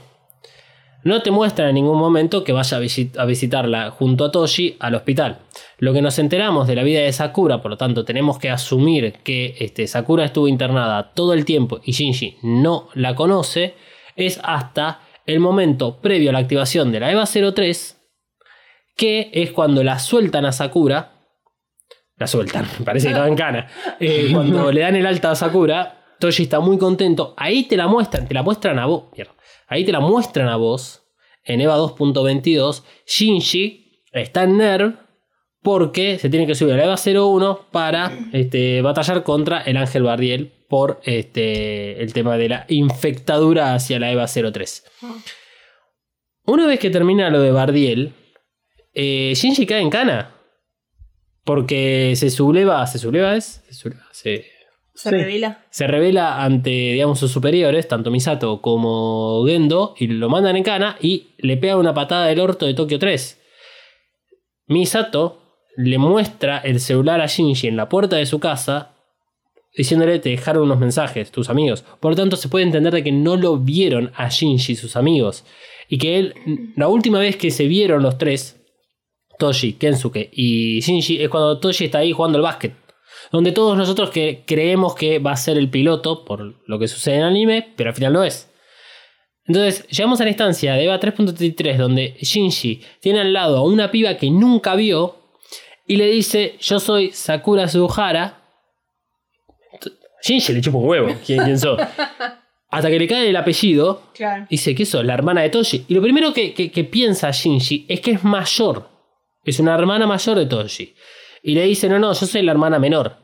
No te muestra en ningún momento que vaya a visitarla junto a Toshi al hospital. Lo que nos enteramos de la vida de Sakura, por lo tanto, tenemos que asumir que este, Sakura estuvo internada todo el tiempo y Shinji no la conoce, es hasta el momento previo a la activación de la EVA 03, que es cuando la sueltan a Sakura. La sueltan, parece que estaba en cana. Eh, cuando le dan el alta a Sakura, Toshi está muy contento. Ahí te la muestran, te la muestran a vos. Ahí te la muestran a vos. En EVA 2.22, Shinji está en NERV porque se tiene que subir a la EVA 01 para este, batallar contra el Ángel Bardiel por este, el tema de la infectadura hacia la EVA 03. Una vez que termina lo de Bardiel, eh, Shinji cae en cana. Porque se subleva, se subleva es, se, subleva, se, Se Sí. revela. se revela ante, digamos, sus superiores, tanto Misato como Gendo, y lo mandan en cana y le pega una patada del orto de Tokio 3. Misato le muestra el celular a Shinji en la puerta de su casa, diciéndole te dejaron unos mensajes, tus amigos. Por lo tanto, se puede entender de que no lo vieron a Shinji, sus amigos. Y que él, la última vez que se vieron los tres, Toshi, Kensuke y Shinji, es cuando Toshi está ahí jugando al básquet. Donde todos nosotros que creemos que va a ser el piloto por lo que sucede en el anime, pero al final no es. Entonces, llegamos a la instancia de EVA 3.33 donde Shinji tiene al lado a una piba que nunca vio y le dice, yo soy Sakura Suhara. Shinji le chupa un huevo, ¿quién, quién sos? Hasta que le cae el apellido, Claro. dice que sos la hermana de Toshi. Y lo primero que, que- que piensa Shinji es que es mayor. Es una hermana mayor de Toshi. Y le dice, no, no, yo soy la hermana menor.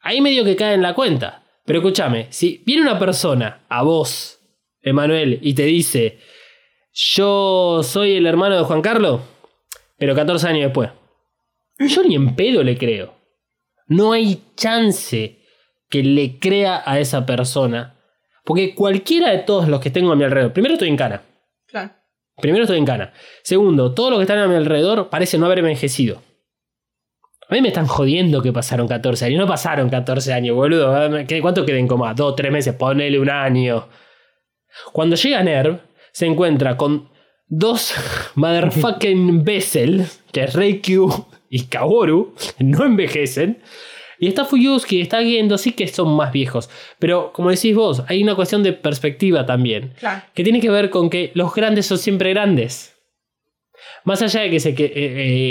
Ahí medio que cae en la cuenta. Pero escúchame, si viene una persona a vos, Emanuel, y te dice, yo soy el hermano de Juan Carlos, pero 14 años después. Yo ni en pedo le creo. No hay chance que le crea a esa persona. Porque cualquiera de todos los que tengo a mi alrededor, primero estoy en cana. Claro. Primero estoy en cana. Segundo, todos los que están a mi alrededor parecen no haber envejecido. A mí me están jodiendo que pasaron 14 años. No pasaron 14 años, boludo. ¿Qué- ¿Cuánto queden como? Dos, tres meses. Ponele un año. Cuando llega Nerv, se encuentra con dos motherfucking Bessel, que es Reikyu y Kaworu, no envejecen. Y está Fuyusuki, está Gendo, sí que son más viejos. Pero como decís vos, hay una cuestión de perspectiva también Claro. que tiene que ver con que los grandes son siempre grandes. Más allá de que, se, que eh,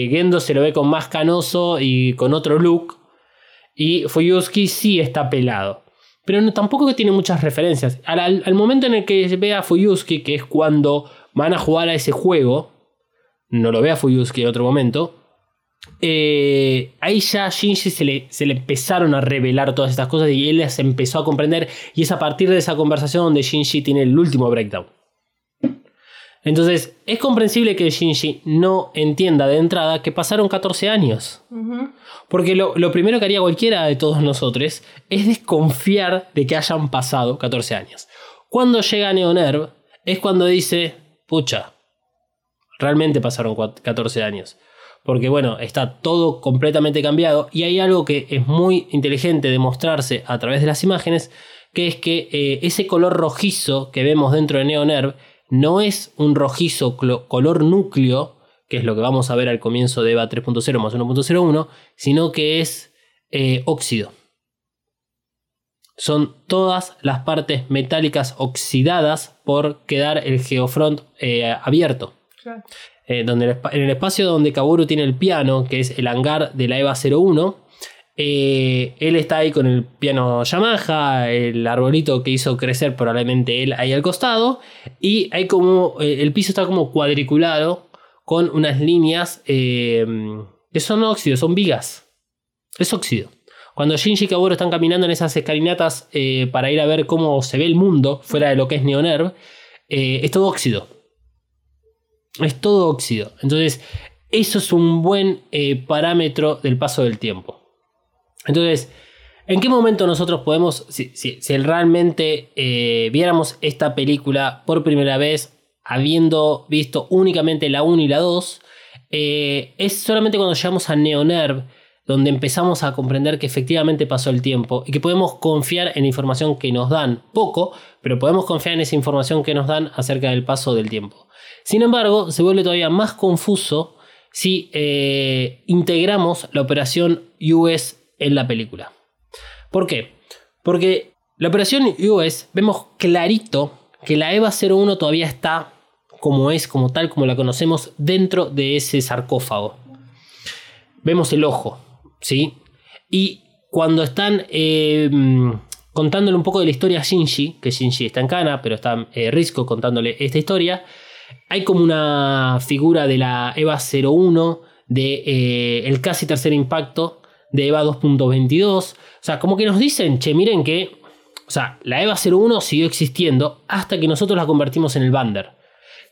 eh, Gendo se lo ve con más canoso y con otro look, y Fuyusuki sí está pelado. Pero no, tampoco que tiene muchas referencias. Al, al- al momento en el que ve a Fuyusuki, que es cuando van a jugar a ese juego, no lo ve a Fuyusuki en otro momento, eh, ahí ya a Shinji se le, se le empezaron a revelar todas estas cosas y él las empezó a comprender. Y es a partir de esa conversación donde Shinji tiene el último breakdown. Entonces, es comprensible que Shinji no entienda de entrada que pasaron 14 años. Porque lo, lo primero que haría cualquiera de todos nosotros es desconfiar de que hayan pasado 14 años. Cuando llega Neonerv es cuando dice, pucha, realmente pasaron cua- 14 años. Porque bueno, está todo completamente cambiado y hay algo que es muy inteligente de mostrarse a través de las imágenes, que es que eh, ese color rojizo que vemos dentro de Neonerv no es un rojizo color núcleo, que es lo que vamos a ver al comienzo de EVA 3.0 más 1.01, sino que es eh, óxido. Son todas las partes metálicas oxidadas por quedar el geofront eh, abierto. Claro. Eh, donde en el espacio donde Kaworu tiene el piano, que es el hangar de la EVA 01, eh, él está ahí con el piano Yamaha, el arbolito que hizo crecer probablemente él ahí al costado, y hay como eh, el piso está como cuadriculado con unas líneas que son óxidos, son vigas. Es óxido. Cuando Shinji y Kaworu están caminando en esas escalinatas para ir a ver cómo se ve el mundo fuera de lo que es Neonerv, es todo óxido. Es todo óxido. Entonces, eso es un buen eh, parámetro del paso del tiempo. Entonces, ¿en qué momento nosotros podemos, si, realmente eh, viéramos esta película por primera vez, habiendo visto únicamente la 1 y la 2, eh, es solamente cuando llegamos a Neonerv donde empezamos a comprender que efectivamente pasó el tiempo y que podemos confiar en la información que nos dan, poco, pero podemos confiar en esa información que nos dan acerca del paso del tiempo. Sin embargo, se vuelve todavía más confuso si eh, integramos la operación US en la película. ¿Por qué? Porque la operación US vemos clarito que la EVA 01 todavía está como es, como tal, como la conocemos, dentro de ese sarcófago. Vemos el ojo, ¿sí? Y cuando están eh, contándole un poco de la historia a Shinji, que Shinji está en Kana, pero está eh, Risco contándole esta historia, hay como una figura de la EVA 01, de eh, el casi tercer impacto de EVA 2.22. O sea, como que nos dicen, che, miren que, o sea, la EVA 01 siguió existiendo hasta que nosotros la convertimos en el Bander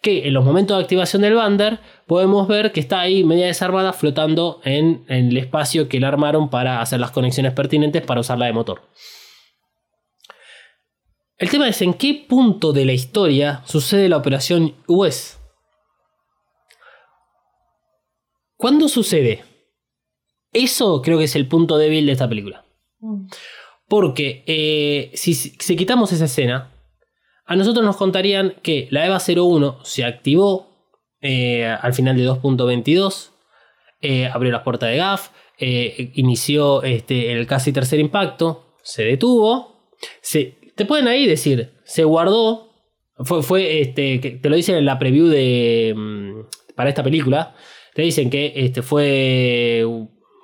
que en los momentos de activación del bander podemos ver que está ahí media desarmada flotando en, en, el espacio que la armaron para hacer las conexiones pertinentes para usarla de motor. El tema es en qué punto de la historia sucede la operación US. ¿Cuándo sucede? Eso creo que es el punto débil de esta película. Porque eh, si, si quitamos esa escena, a nosotros nos contarían que la EVA 01 se activó eh, al final de 2.22, eh, abrió las puertas de GAF, eh, inició este, el casi tercer impacto, se detuvo, se, te pueden ahí decir, se guardó, fue, fue este, que te lo dicen en la preview de, mm, para esta película, te dicen que este, fue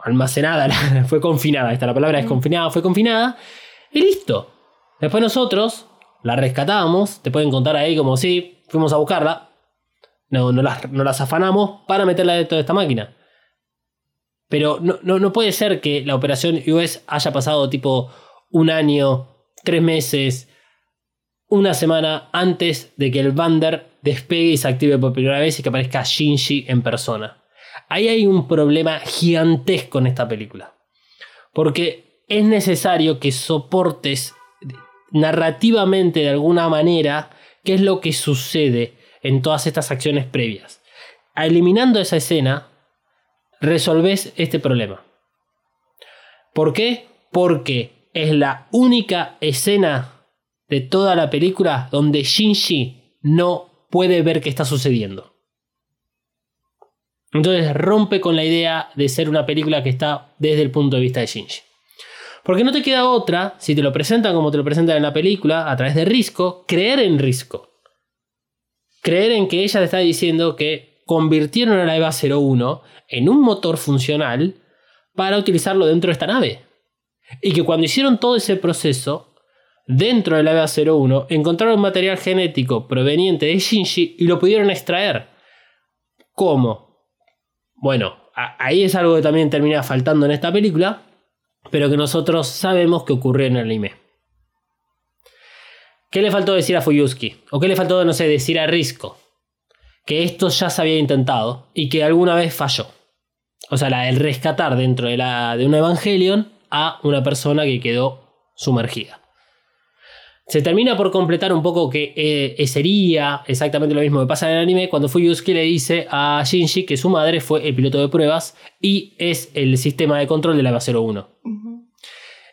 almacenada, fue confinada, esta la palabra es confinada, fue confinada, y listo. Después nosotros la rescatamos, te pueden contar ahí como si fuimos a buscarla, no, no, las, no las afanamos para meterla dentro de esta máquina. Pero no, no, no, puede ser que la operación US haya pasado tipo un año, tres meses, una semana antes de que el Bander despegue y se active por primera vez y que aparezca Shinji en persona. Ahí hay un problema gigantesco en esta película. Porque es necesario que soportes narrativamente de alguna manera qué es lo que sucede en todas estas acciones previas. Eliminando esa escena, resolves este problema. ¿Por qué? Porque es la única escena de toda la película donde Shinji no puede ver qué está sucediendo. Entonces rompe con la idea de ser una película que está desde el punto de vista de Shinji. Porque no te queda otra, si te lo presentan como te lo presentan en la película, a través de Risco, creer en Risco. Creer en que ella te está diciendo que convirtieron a la EVA 01 en un motor funcional para utilizarlo dentro de esta nave. Y que cuando hicieron todo ese proceso, dentro de la EVA 01, encontraron material genético proveniente de Shinji y lo pudieron extraer. ¿Cómo? Bueno, ahí es algo que también termina faltando en esta película, pero que nosotros sabemos que ocurrió en el anime. ¿Qué le faltó decir a Fuyuski? ¿O qué le faltó, no sé, decir a Risco? Que esto ya se había intentado y que alguna vez falló. O sea, el rescatar dentro de, la, de un Evangelion a una persona que quedó sumergida. Se termina por completar un poco que eh, sería exactamente lo mismo que pasa en el anime cuando Fuyusuki le dice a Shinji que su madre fue el piloto de pruebas y es el sistema de control de la EVA 01.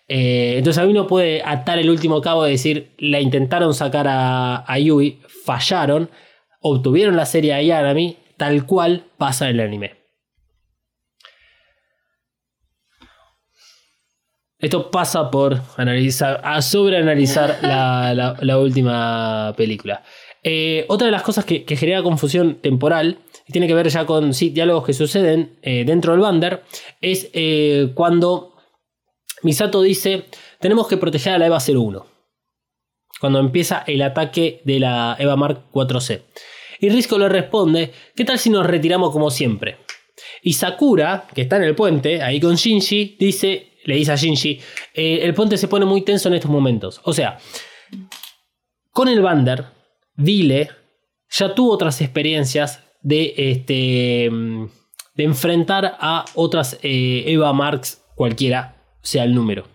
Eh, entonces a uno puede atar el último cabo de decir, la intentaron sacar a, Yui, fallaron, obtuvieron la serie a Yanami, tal cual pasa en el anime. Esto pasa por analizar, a sobreanalizar la, última película. Eh, otra de las cosas que, genera confusión temporal, y tiene que ver ya con diálogos que suceden eh, dentro del Bander, es eh, cuando Misato dice, tenemos que proteger a la EVA 01. Cuando empieza el ataque de la EVA Mark 4C. Y Risco le responde, ¿qué tal si nos retiramos como siempre? Y Sakura, que está en el puente, ahí con Shinji, dice, le dice a Shinji, eh, el puente se pone muy tenso en estos momentos. O sea, con el Bander, Dile ya tuvo otras experiencias de, este, de enfrentar a otras eh, Eva Marks cualquiera sea el número.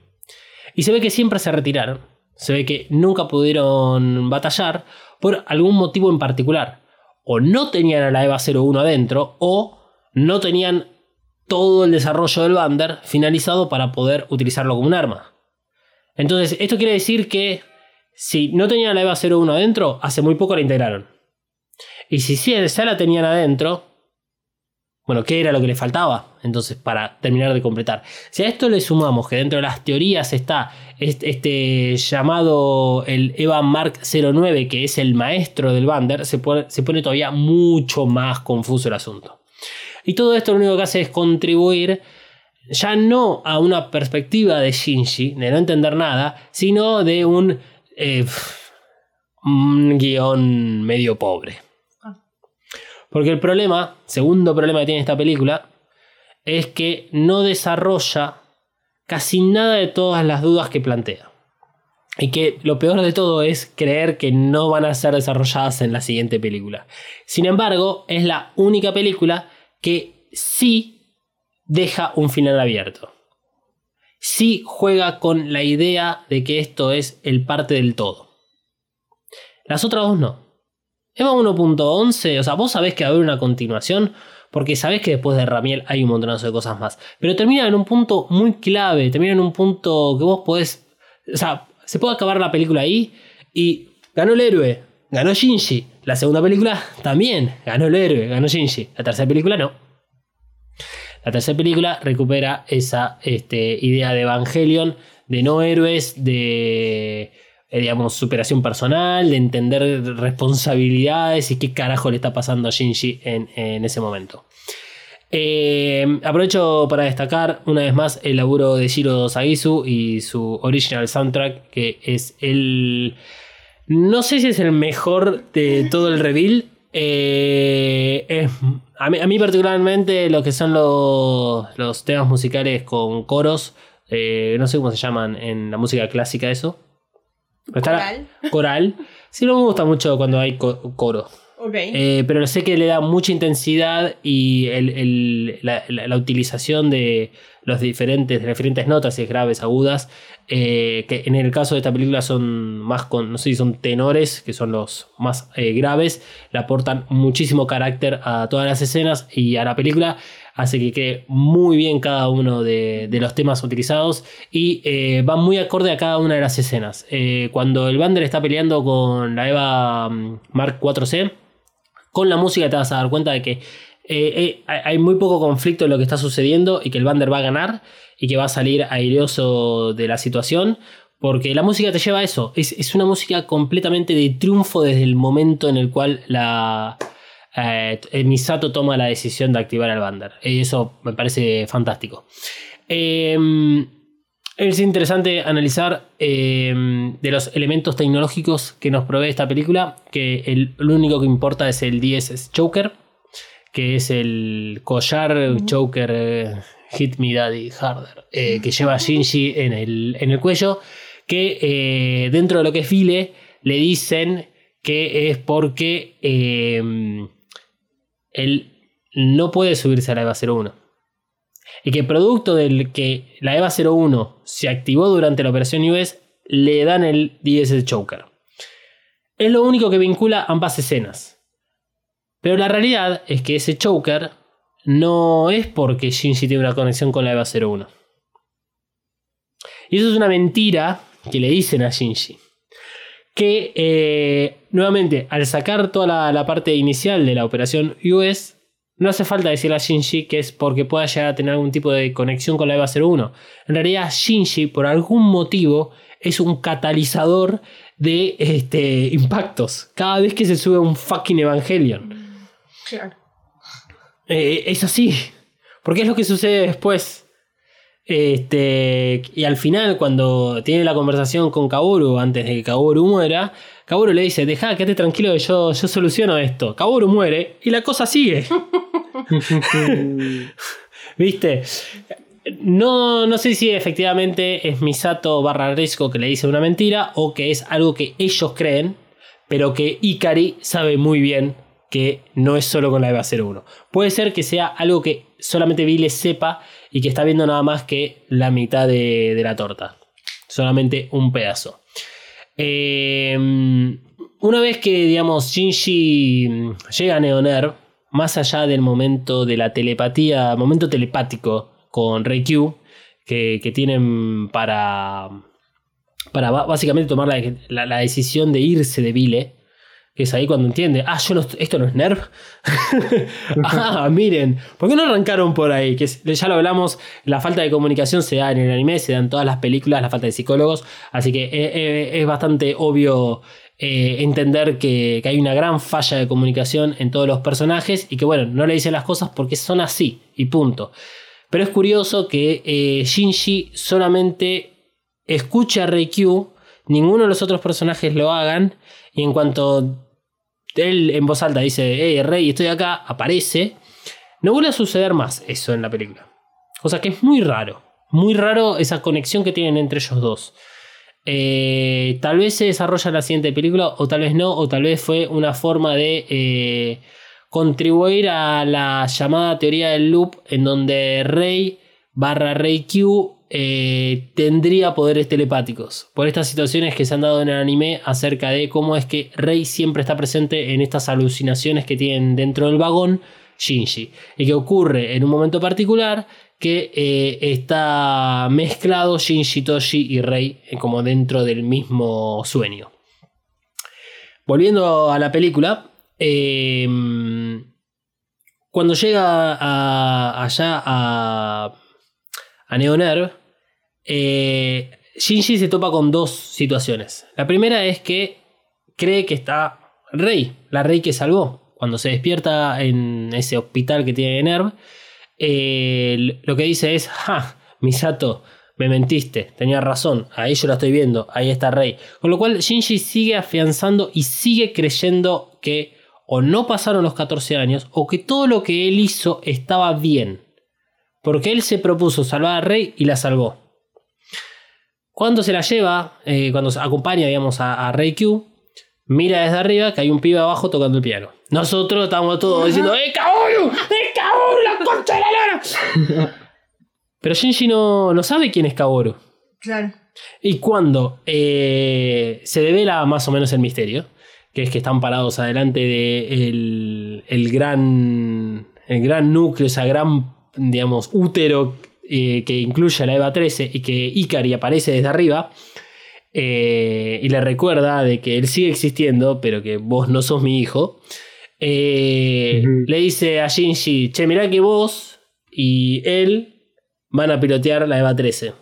Y se ve que siempre se retiraron. Se ve que nunca pudieron batallar por algún motivo en particular. O no tenían a la EVA 01 adentro o no tenían todo el desarrollo del Bander finalizado para poder utilizarlo como un arma. Entonces, esto quiere decir que si no tenían la EVA 01 adentro, hace muy poco la integraron. Y si sí, ya la tenían adentro, bueno, ¿qué era lo que le faltaba? Entonces, para terminar de completar. Si a esto le sumamos que dentro de las teorías está este, llamado el EVA Mark 09, que es el maestro del Bander, se pone todavía mucho más confuso el asunto. Y todo esto lo único que hace es contribuir ya no a una perspectiva de Shinji, de no entender nada, sino de un, eh, un guion medio pobre. Porque el problema, segundo problema que tiene esta película, es que no desarrolla casi nada de todas las dudas que plantea. Y que lo peor de todo es creer que no van a ser desarrolladas en la siguiente película. Sin embargo, es la única película que sí deja un final abierto. Sí juega con la idea de que esto es el parte del todo. Las otras dos no. EVA 1.11, o sea, vos sabés que va a haber una continuación, porque sabés que después de Ramiel hay un montonazo de cosas más. Pero termina en un punto muy clave, termina en un punto que vos podés. O sea, se puede acabar la película ahí y ganó el héroe, ganó Shinji. La segunda película también ganó el héroe, ganó Shinji. La tercera película no. La tercera película recupera esa este, idea de Evangelion, de no héroes, de eh, digamos, superación personal, de entender responsabilidades y qué carajo le está pasando a Shinji en, en ese momento. Eh, aprovecho para destacar una vez más el laburo de Shiro Sagisu y su original soundtrack, que es el. No sé si es el mejor de todo el reveal. Eh, a, mí, a, mí, particularmente lo que son los, los temas musicales con coros, no sé cómo se llaman en la música clásica eso. Coral. Coral. Sí, no me gusta mucho cuando hay coro. Okay. Eh, pero sé que le da mucha intensidad y la, utilización de los diferentes, las diferentes notas, si es graves, agudas, eh, que en el caso de esta película son más con, no sé si son tenores, que son los más eh, graves, le aportan muchísimo carácter a todas las escenas y a la película hace que quede muy bien cada uno de, de los temas utilizados y eh, va muy acorde a cada una de las escenas. Eh, cuando el Bander está peleando con la Eva mm, Mark 4C, con la música te vas a dar cuenta de que eh, hay muy poco conflicto en lo que está sucediendo y que el Bander va a ganar y que va a salir aireoso de la situación. Porque la música te lleva a eso. Es, es una música completamente de triunfo desde el momento en el cual la, eh, Misato toma la decisión de activar el Bander. Y eso me parece fantástico. Eh, es interesante analizar eh, de los elementos tecnológicos que nos provee esta película, que el, lo único que importa es el 10 Choker, que es el collar Choker eh, Hit Me Daddy Harder, eh, que lleva Shinji en el, en el cuello, que dentro de lo que es Vile le dicen que es porque él no puede subirse a la EVA 01. Y que producto del que la EVA 01 se activó durante la operación US, le dan el DS Choker. Es lo único que vincula ambas escenas. Pero la realidad es que ese choker no es porque Shinji tiene una conexión con la EVA 01. Y eso es una mentira que le dicen a Shinji. Que eh, nuevamente, al sacar toda la, la, parte inicial de la operación US, no hace falta decirle a Shinji que es porque pueda llegar a tener algún tipo de conexión con la EVA 01. En realidad, Shinji, por algún motivo, es un catalizador de este, impactos. Cada vez que se sube un fucking Evangelion. Claro. Eh, es así. Porque es lo que sucede después. Este, y al final, cuando tiene la conversación con Kaoru, antes de que Kaoru muera, Kaoru le dice: Deja, quédate tranquilo yo, yo soluciono esto. Kaoru muere y la cosa sigue. ¿Viste? No, no sé si efectivamente es Misato barra Risco que le dice una mentira o que es algo que ellos creen, pero que Ikari sabe muy bien que no es solo con la EVA 01. Puede ser que sea algo que solamente Vile sepa y que está viendo nada más que la mitad de, de la torta. Solamente un pedazo. Eh, una vez que, digamos, Shinji llega a Neoner, más allá del momento de la telepatía, momento telepático con Reikyu, que, que tienen para, para básicamente tomar la, la- decisión de irse de Vile, que es ahí cuando entiende, ah, yo no, esto no es Nerv. ah, miren, ¿por qué no arrancaron por ahí? Que ya lo hablamos, la falta de comunicación se da en el anime, se da en todas las películas, la falta de psicólogos, así que eh, eh, es bastante obvio eh, entender que, que hay una gran falla de comunicación en todos los personajes y que bueno, no le dicen las cosas porque son así y punto. Pero es curioso que eh, Shinji solamente escucha a Reikyu, ninguno de los otros personajes lo hagan, y en cuanto él en voz alta dice, hey Rey, estoy acá, aparece, no vuelve a suceder más eso en la película. Cosa que es muy raro, muy raro esa conexión que tienen entre ellos dos. Eh, tal vez se desarrolla en la siguiente película, o tal vez no, o tal vez fue una forma de eh, contribuir a la llamada teoría del loop, en donde Rey barra Rey Q eh, tendría poderes telepáticos. Por estas situaciones que se han dado en el anime acerca de cómo es que Rey siempre está presente en estas alucinaciones que tienen dentro del vagón Shinji. Y que ocurre en un momento particular que eh, está mezclado Shinji, Toshi y Rei eh, como dentro del mismo sueño. Volviendo a la película, eh, cuando llega a- allá a, a Neonerv, eh, Shinji se topa con dos situaciones. La primera es que cree que está Rei, la Rei que salvó. Cuando se despierta en ese hospital que tiene Nerv, eh, lo que dice es, Misato, me mentiste, tenía razón, ahí yo la estoy viendo, ahí está Rey. Con lo cual Shinji sigue afianzando y sigue creyendo que o no pasaron los 14 años o que todo lo que él hizo estaba bien. Porque él se propuso salvar a Rey y la salvó. Cuando se la lleva, eh, cuando acompaña, digamos, a, a Rey Q, mira desde arriba que hay un pibe abajo tocando el piano. Nosotros estamos todos diciendo, ¡Eh, Kaoru! ¡Eh, Kaoru, la concha de la lora! Pero Shinji no, no sabe quién es Kaoru. Claro. Y cuando eh, se devela más o menos el misterio, que es que están parados adelante de el, el gran, el gran núcleo, esa gran, digamos, útero eh, que incluye a la EVA 13 y que Ikari aparece desde arriba eh, y le recuerda de que él sigue existiendo, pero que vos no sos mi hijo, eh, le dice a Shinji, che, mirá que vos y él van a pilotear la EVA 13.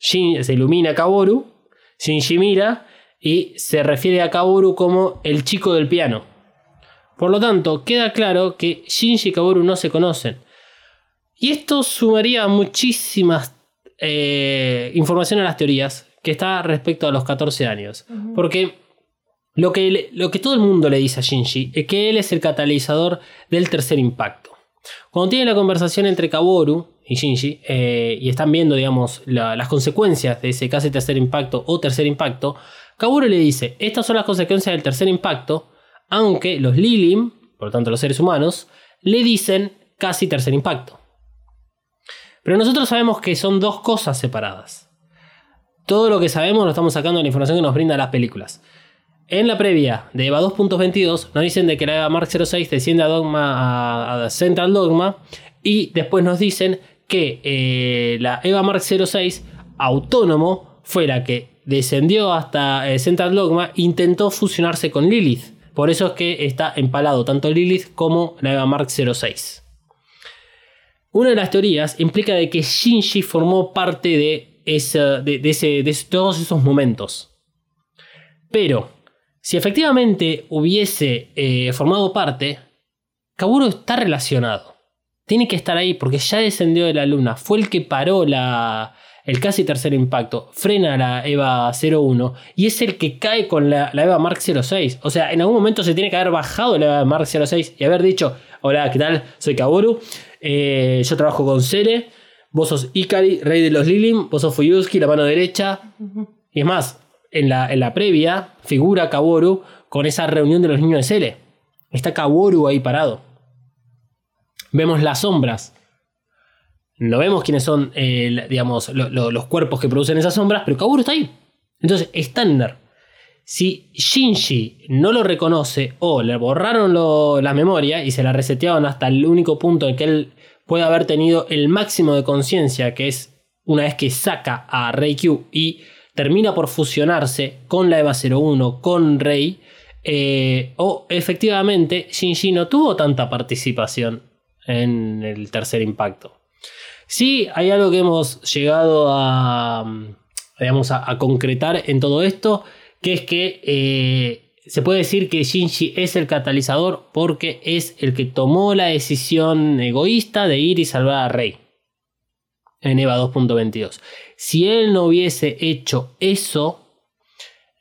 Shin- se ilumina Kaworu, Shinji mira y se refiere a Kaworu como el chico del piano. Por lo tanto, queda claro que Shinji y Kaworu no se conocen. Y esto sumaría muchísimas eh, información a las teorías que está respecto a los 14 años. Porque lo que, lo que todo el mundo le dice a Shinji es que él es el catalizador del tercer impacto. Cuando tiene la conversación entre Kaworu y Shinji eh, y están viendo, digamos, la- las consecuencias de ese casi tercer impacto o tercer impacto, Kaworu le dice, estas son las consecuencias del tercer impacto, aunque los Lilim, por lo tanto los seres humanos, le dicen casi tercer impacto. Pero nosotros sabemos que son dos cosas separadas. Todo lo que sabemos lo estamos sacando de la información que nos brindan las películas. En la previa de EVA 2.22 nos dicen de que la EVA Mark 06 desciende a, Central Dogma y después nos dicen que eh, la EVA Mark 06 autónomo fue la que descendió hasta eh, Central Dogma intentó fusionarse con Lilith. Por eso es que está empalado tanto Lilith como la EVA Mark 06. Una de las teorías implica de que Shinji formó parte de, esa, de ese, de todos esos momentos. Pero, si efectivamente hubiese eh, formado parte, Kaburo está relacionado. Tiene que estar ahí porque ya descendió de la luna. Fue el que paró la, el casi tercer impacto. Frena la EVA 01 y es el que cae con la, la EVA Mark 06. O sea, en algún momento se tiene que haber bajado la EVA Mark 06 y haber dicho: Hola, ¿qué tal? Soy Kaburu. eh, yo trabajo con Sere. Vos sos Ikari, rey de los Lilim. Vos sos Fuyuski, la mano derecha. Y es más, en la, en la previa figura Kaworu con esa reunión de los niños de Cele. Está Kaworu ahí parado. Vemos las sombras. No vemos quiénes son, digamos, lo- lo- los cuerpos que producen esas sombras, pero Kaworu está ahí. Entonces, está en Ner. Si Shinji no lo reconoce o le borraron lo- la memoria y se la resetearon hasta el único punto en que él puede haber tenido el máximo de conciencia, que es una vez que saca a Rei Q y termina por fusionarse con la EVA 01, con Rei, eh, o efectivamente Shinji no tuvo tanta participación en el tercer impacto. Sí, hay algo que hemos llegado a, digamos, a concretar en todo esto, que es que eh, se puede decir que Shinji es el catalizador porque es el que tomó la decisión egoísta de ir y salvar a Rey en EVA 2.22. Si él no hubiese hecho eso,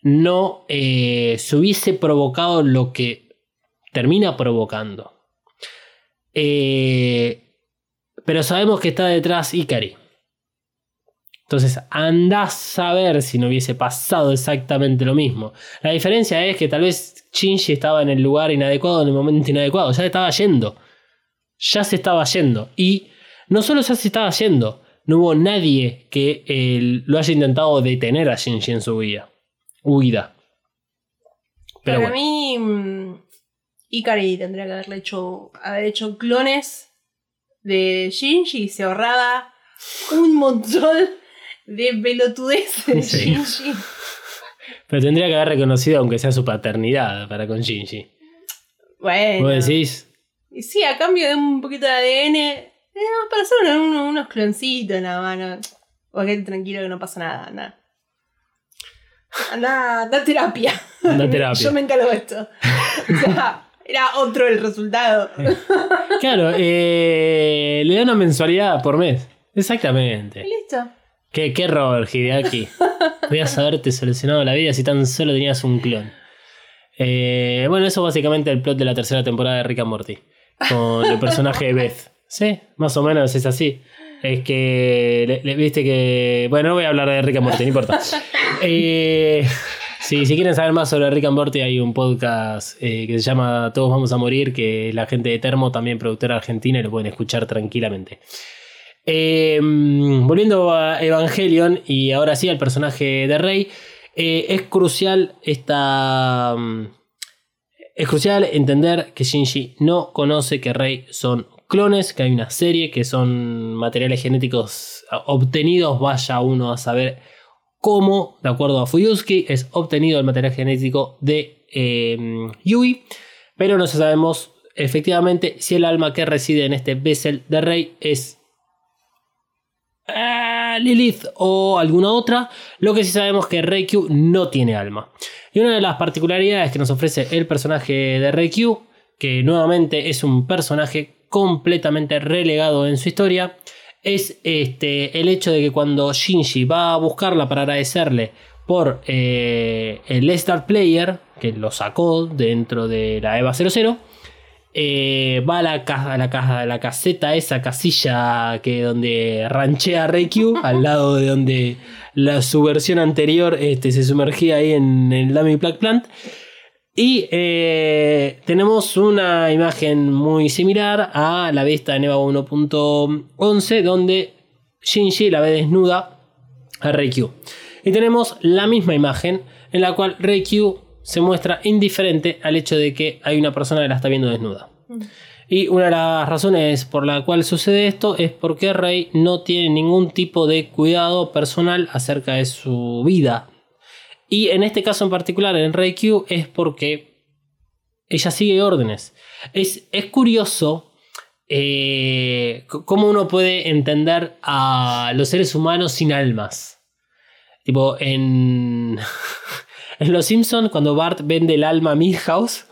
no eh, se hubiese provocado lo que termina provocando. Eh, pero sabemos que está detrás Ikari. Entonces, andás a ver si no hubiese pasado exactamente lo mismo. La diferencia es que tal vez Shinji estaba en el lugar inadecuado en el momento inadecuado. Ya estaba yendo. Ya se estaba yendo. Y no solo ya se estaba yendo, no hubo nadie que eh, lo haya intentado detener a Shinji en su huida. huida. Pero Para bueno. mí, mm, Ikari tendría que haberle hecho, haber hecho clones de Shinji y se ahorraba un montón de pelotudeces de Sí. Shinji. Pero tendría que haber reconocido, aunque sea su paternidad, para con Shinji. Bueno. ¿Vos decís? Y sí, a cambio de un poquito de ADN, eh, para hacer unos, cloncitos nada más. No. O quédate tranquilo que no pasa nada, anda. Anda, da terapia. Anda terapia. Yo me encargo de esto. O sea, era otro el resultado. Claro, eh, le da una mensualidad por mes. Y Exactamente. listo. ¿Qué, qué error, Hideaki? Podías haberte solucionado la vida si tan solo tenías un clon. Eh, bueno, eso es básicamente el plot de la tercera temporada de Rick and Morty. Con el personaje de Beth. Sí, más o menos es así. Es que, le- le- viste que... Bueno, no voy a hablar de Rick and Morty, no importa. Eh, sí, si quieren saber más sobre Rick and Morty, hay un podcast eh, que se llama Todos vamos a morir, que la gente de Termo, también productora argentina, y lo pueden escuchar tranquilamente. Eh, volviendo a Evangelion y ahora sí al personaje de Rey, eh, es crucial esta. mm, Es crucial entender que Shinji no conoce que Rey son clones, que hay una serie que son materiales genéticos ah, obtenidos, vaya uno a saber cómo, de acuerdo a Fuyuski, es obtenido el material genético de eh, Yui, pero no sabemos efectivamente si el alma que reside en este Bessel de Rey es eh, Lilith o alguna otra. Lo que sí sabemos es que Reikyu no tiene alma. Y una de las particularidades que nos ofrece el personaje de Reikyu, que nuevamente es un personaje completamente relegado en su historia, es este, el hecho de que cuando Shinji va a buscarla para agradecerle por eh, el Star Player, que lo sacó dentro de la EVA 00, eh, va a la, a la, a la caseta, esa casilla que donde ranchea Reikyu, al lado de donde la, su versión anterior este, se sumergía ahí en el Dummy Black Plant. Y eh, tenemos una imagen muy similar a la vista en EVA 1.11, donde Shinji la ve desnuda a Reikyu. Y tenemos la misma imagen en la cual Reikyu se muestra indiferente al hecho de que hay una persona que la está viendo desnuda. Y una de las razones por la cual sucede esto es porque Rey no tiene ningún tipo de cuidado personal acerca de su vida. Y en este caso en particular, en Rey Q, es porque ella sigue órdenes. Es, es curioso eh, cómo uno puede entender a los seres humanos sin almas. Tipo, en, en Los Simpsons, cuando Bart vende el alma a Milhouse,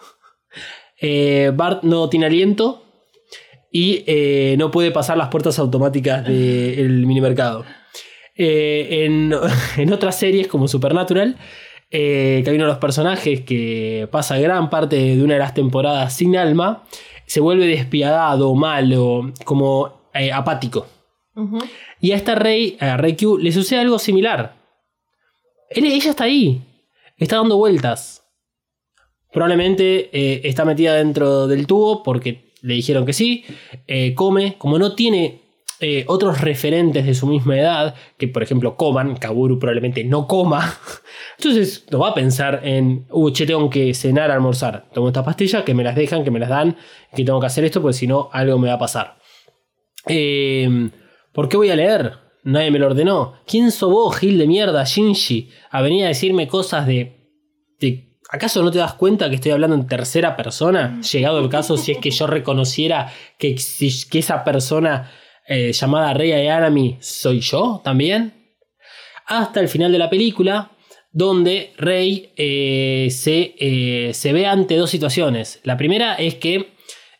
eh, Bart no tiene aliento y eh, no puede pasar las puertas automáticas del minimercado. Eh, en, en otras series como Supernatural, eh, que hay uno de los personajes que pasa gran parte de una de las temporadas sin alma, se vuelve despiadado, malo, como eh, apático. Y a esta Rey, a Rey Q, le sucede algo similar. Él- ella está ahí, está dando vueltas. Probablemente eh, está metida dentro del tubo porque le dijeron que sí. come, como no tiene eh, otros referentes de su misma edad, que por ejemplo coman, Kaburu probablemente no coma. Entonces no va a pensar en, uh, che, tengo que cenar, almorzar. Tomo estas pastillas, que me las dejan, que me las dan, que tengo que hacer esto, porque si no, algo me va a pasar. Eh, ¿Por qué voy a leer? Nadie me lo ordenó. ¿Quién vos, Gil de mierda, Shinji? A venir a decirme cosas de, de- ¿Acaso no te das cuenta que estoy hablando en tercera persona? Llegado el caso, si es que yo reconociera que, que esa persona eh, llamada Rey Ayanami soy yo también. Hasta el final de la película, donde Rey eh, se, eh, se ve ante dos situaciones. La primera es que,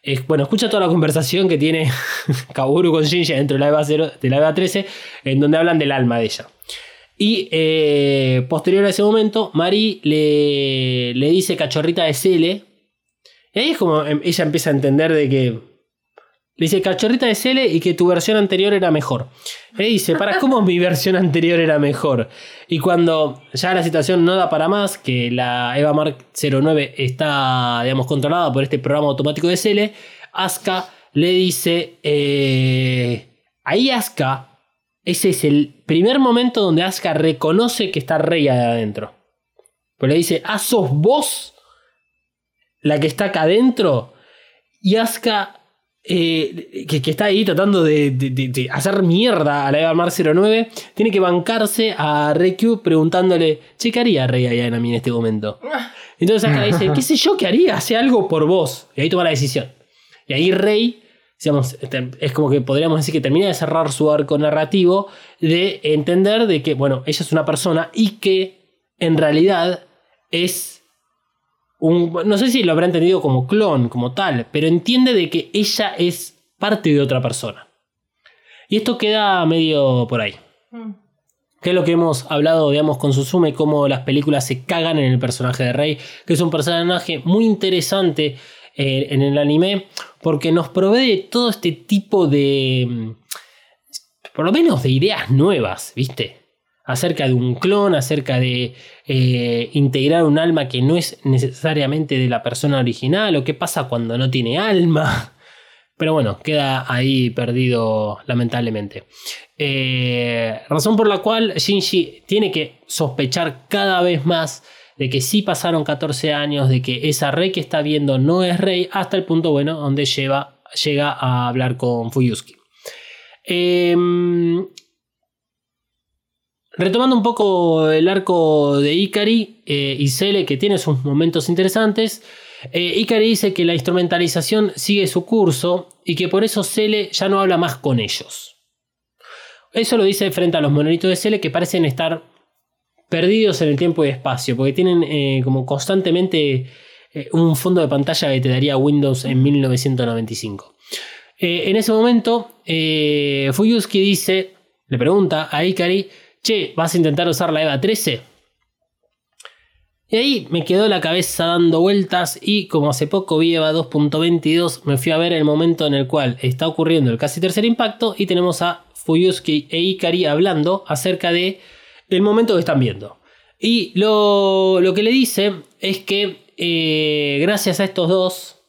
eh, bueno, escucha toda la conversación que tiene Kaburu con Shinji dentro de la EVA, 0 de la EVA 13, en donde hablan del alma de ella. Y posterior a ese momento, Mari le, le dice cachorrita de Cele. Y ahí es como em- ella empieza a entender de que. Le dice cachorrita de Cele y que tu versión anterior era mejor. Y dice, ¿para cómo mi versión anterior era mejor? Y cuando ya la situación no da para más, que la Eva Mark 09 está, digamos, controlada por este programa automático de Cele, Asuka le dice. eh, ahí Asuka ese es el primer momento donde Asuka reconoce que está Rey ahí adentro. Pues le dice, ah, sos vos la que está acá adentro. Y Asuka, eh, que, está ahí tratando de, hacer mierda a la Eva Mar 09, tiene que bancarse a Reikyu preguntándole, ¿qué haría Rey Ayanami en este momento? Entonces Asuka le dice, ¿qué sé yo qué haría? Hace algo por vos. Y ahí toma la decisión. Y ahí Rey, digamos, este, es como que podríamos decir que termina de cerrar su arco narrativo de entender de que, bueno, ella es una persona y que en realidad es un, no sé si lo habrá entendido como clon, como tal, pero entiende de que ella es parte de otra persona. Y esto queda medio por ahí. Mm. Que es lo que hemos hablado, digamos, con Suzume, cómo las películas se cagan en el personaje de Rey, que es un personaje muy interesante eh, en el anime, porque nos provee todo este tipo de. mm, por lo menos de ideas nuevas, ¿viste? Acerca de un clon, acerca de eh, integrar un alma que no es necesariamente de la persona original, o qué pasa cuando no tiene alma. Pero bueno, queda ahí perdido lamentablemente. Eh, razón por la cual Shinji tiene que sospechar cada vez más de que sí pasaron 14 años, de que esa rey que está viendo no es rey, hasta el punto bueno donde lleva, llega a hablar con Fuyusuki. Em, retomando un poco el arco de Ikari eh, y Cele, que tiene sus momentos interesantes, eh, Ikari dice que la instrumentalización sigue su curso y que por eso Cele ya no habla más con ellos. Eso lo dice frente a los monolitos de Cele que parecen estar perdidos en el tiempo y espacio, porque tienen eh, como constantemente eh, un fondo de pantalla que te daría Windows en 1995. Eh, en ese momento, Fuyusuki dice, le pregunta a Ikari, che, ¿vas a intentar usar la EVA 13? Y ahí me quedó la cabeza dando vueltas y como hace poco vi EVA 2.22, me fui a ver el momento en el cual está ocurriendo el casi tercer impacto y tenemos a Fuyusuki e Ikari hablando acerca de el momento que están viendo. Y lo, lo que le dice es que eh, gracias a estos dos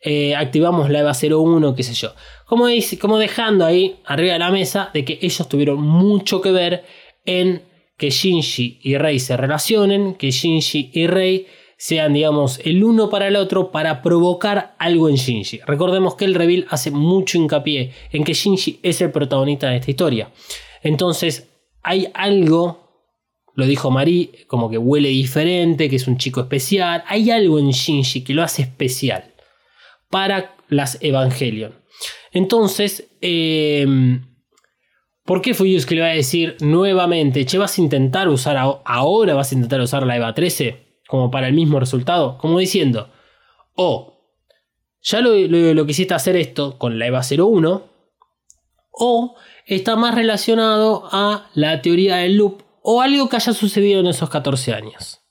eh, activamos la EVA 01, qué sé yo. Como, como dejando ahí arriba de la mesa de que ellos tuvieron mucho que ver en que Shinji y Rei se relacionen, que Shinji y Rei sean, digamos, el uno para el otro para provocar algo en Shinji. Recordemos que el reveal hace mucho hincapié en que Shinji es el protagonista de esta historia. Entonces, hay algo, lo dijo Mari, como que huele diferente, que es un chico especial. Hay algo en Shinji que lo hace especial para las Evangelion. Entonces, eh, ¿por qué Fuyus que le va a decir nuevamente, che, vas a intentar usar, ahora vas a intentar usar la EVA 13 como para el mismo resultado? Como diciendo, o ya lo, lo, lo quisiste hacer esto con la EVA 01, o está más relacionado a la teoría del loop o algo que haya sucedido en esos 14 años.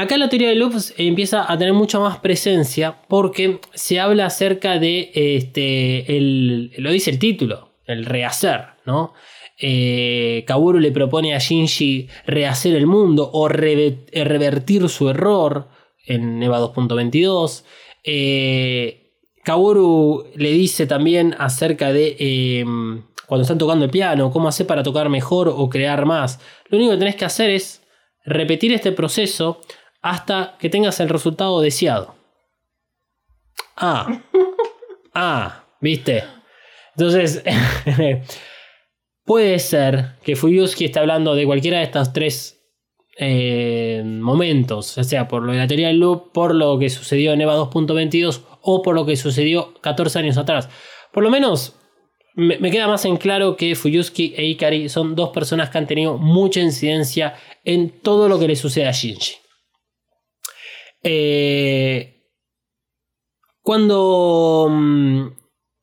Acá la teoría de loops empieza a tener mucha más presencia porque se habla acerca de este, el, lo dice el título, el rehacer, ¿no? Eh, Kaburu le propone a Shinji rehacer el mundo o eh, revertir su error en EVA 2.22. Eh, Kaworu le dice también acerca de eh, cuando están tocando el piano, cómo hacer para tocar mejor o crear más. Lo único que tenés que hacer es repetir este proceso hasta que tengas el resultado deseado. Ah, ah, viste. Entonces, puede ser que Fuyuski esté hablando de cualquiera de estos tres eh, momentos, ya sea por lo de la teoría del loop, por lo que sucedió en EVA 2.22 o por lo que sucedió 14 años atrás. Por lo menos me, me queda más en claro que Fuyuski e Ikari son dos personas que han tenido mucha incidencia en todo lo que le sucede a Shinji. Eh, cuando, mm,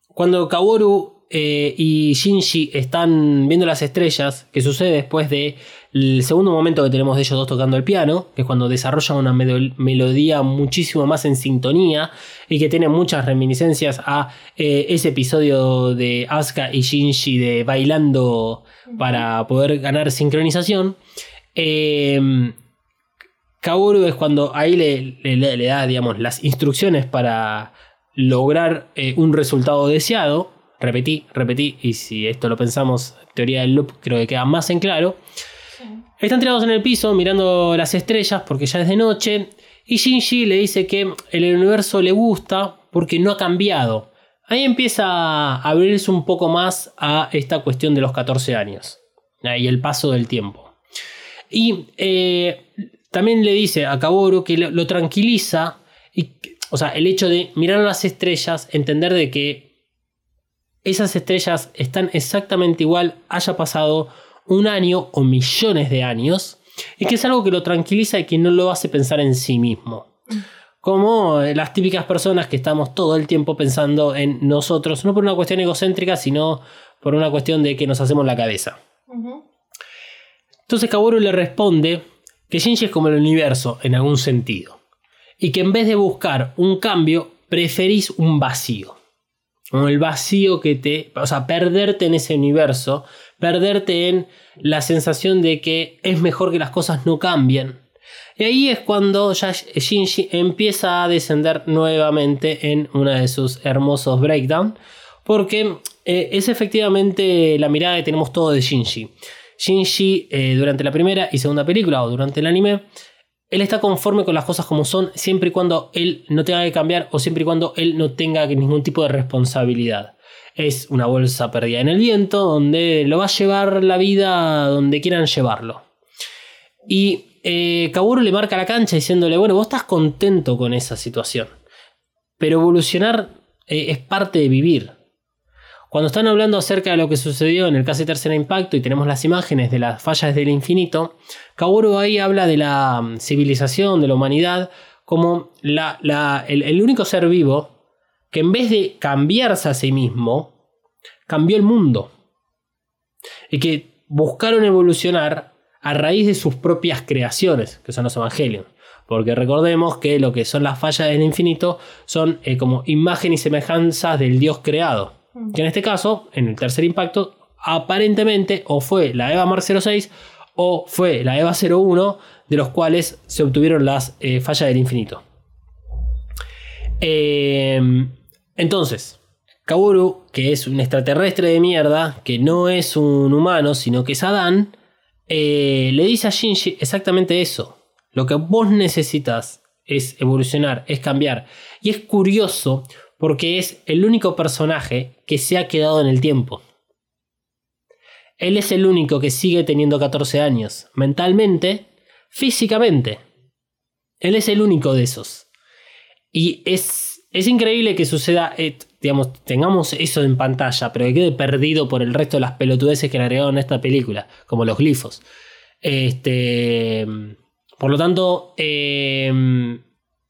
cuando Kaworu eh, y Shinji están viendo las estrellas, que sucede después del segundo momento que tenemos de ellos dos tocando el piano, que es cuando desarrollan una melo- melodía muchísimo más en sintonía y que tiene muchas reminiscencias a eh, ese episodio de Asuka y Shinji de bailando para poder ganar sincronización. Eh, Kaworu es cuando ahí le, le- le- le da, digamos, las instrucciones para lograr eh, un resultado deseado. Repetí, repetí, y si esto lo pensamos, teoría del loop, creo que queda más en claro. Están tirados en el piso mirando las estrellas porque ya es de noche. Y Shinji le dice que el universo le gusta porque no ha cambiado. Ahí empieza a abrirse un poco más a esta cuestión de los 14 años y el paso del tiempo. Y eh, también le dice a Kaworu que lo, lo tranquiliza. Y, o sea, el hecho de mirar a las estrellas, entender de que esas estrellas están exactamente igual, haya pasado un año o millones de años, y que es algo que lo tranquiliza y que no lo hace pensar en sí mismo. Como eh, las típicas personas que estamos todo el tiempo pensando en nosotros, no por una cuestión egocéntrica, sino por una cuestión de que nos hacemos la cabeza. Entonces Kaworu le responde que Shinji es como el universo en algún sentido. Y que en vez de buscar un cambio, preferís un vacío. Como el vacío que te... O sea, perderte en ese universo, perderte en la sensación de que es mejor que las cosas no cambien. Y ahí es cuando ya Shinji empieza a descender nuevamente en uno de sus hermosos breakdown. Porque eh, es efectivamente la mirada que tenemos todo de Shinji. Shinji eh, durante la primera y segunda película o durante el anime, él está conforme con las cosas como son siempre y cuando él no tenga que cambiar o siempre y cuando él no tenga ningún tipo de responsabilidad. Es una bolsa perdida en el viento donde lo va a llevar la vida donde quieran llevarlo. Y eh, le marca la cancha diciéndole, bueno, vos estás contento con esa situación, pero evolucionar eh, es parte de vivir. Cuando están hablando acerca de lo que sucedió en el casi tercer impacto y tenemos las imágenes de las fallas del infinito, Kaworu ahí habla de la mm, civilización, de la humanidad, como el único ser vivo que en vez de cambiarse a sí mismo, cambió el mundo. Y que buscaron evolucionar a raíz de sus propias creaciones, que son los evangelios. Porque recordemos que lo que son las fallas del infinito son eh, como imagen y semejanzas del Dios creado. Que en este caso, en el tercer impacto, aparentemente o fue la EVA Mark 06 o fue la EVA 01, de los cuales se obtuvieron las eh, fallas del infinito. Eh, entonces, Kaworu, que es un extraterrestre de mierda, que no es un humano, sino que es Adán, eh, le dice a Shinji exactamente eso. Lo que vos necesitas es evolucionar, es cambiar. Y es curioso porque es el único personaje que se ha quedado en el tiempo. Él es el único que sigue teniendo 14 años, mentalmente, físicamente. Él es el único de esos. Y es, es increíble que suceda, eh, digamos, tengamos eso en pantalla, pero que quede perdido por el resto de las pelotudeces que le agregaron a esta película, como los glifos. Este, por lo tanto, eh,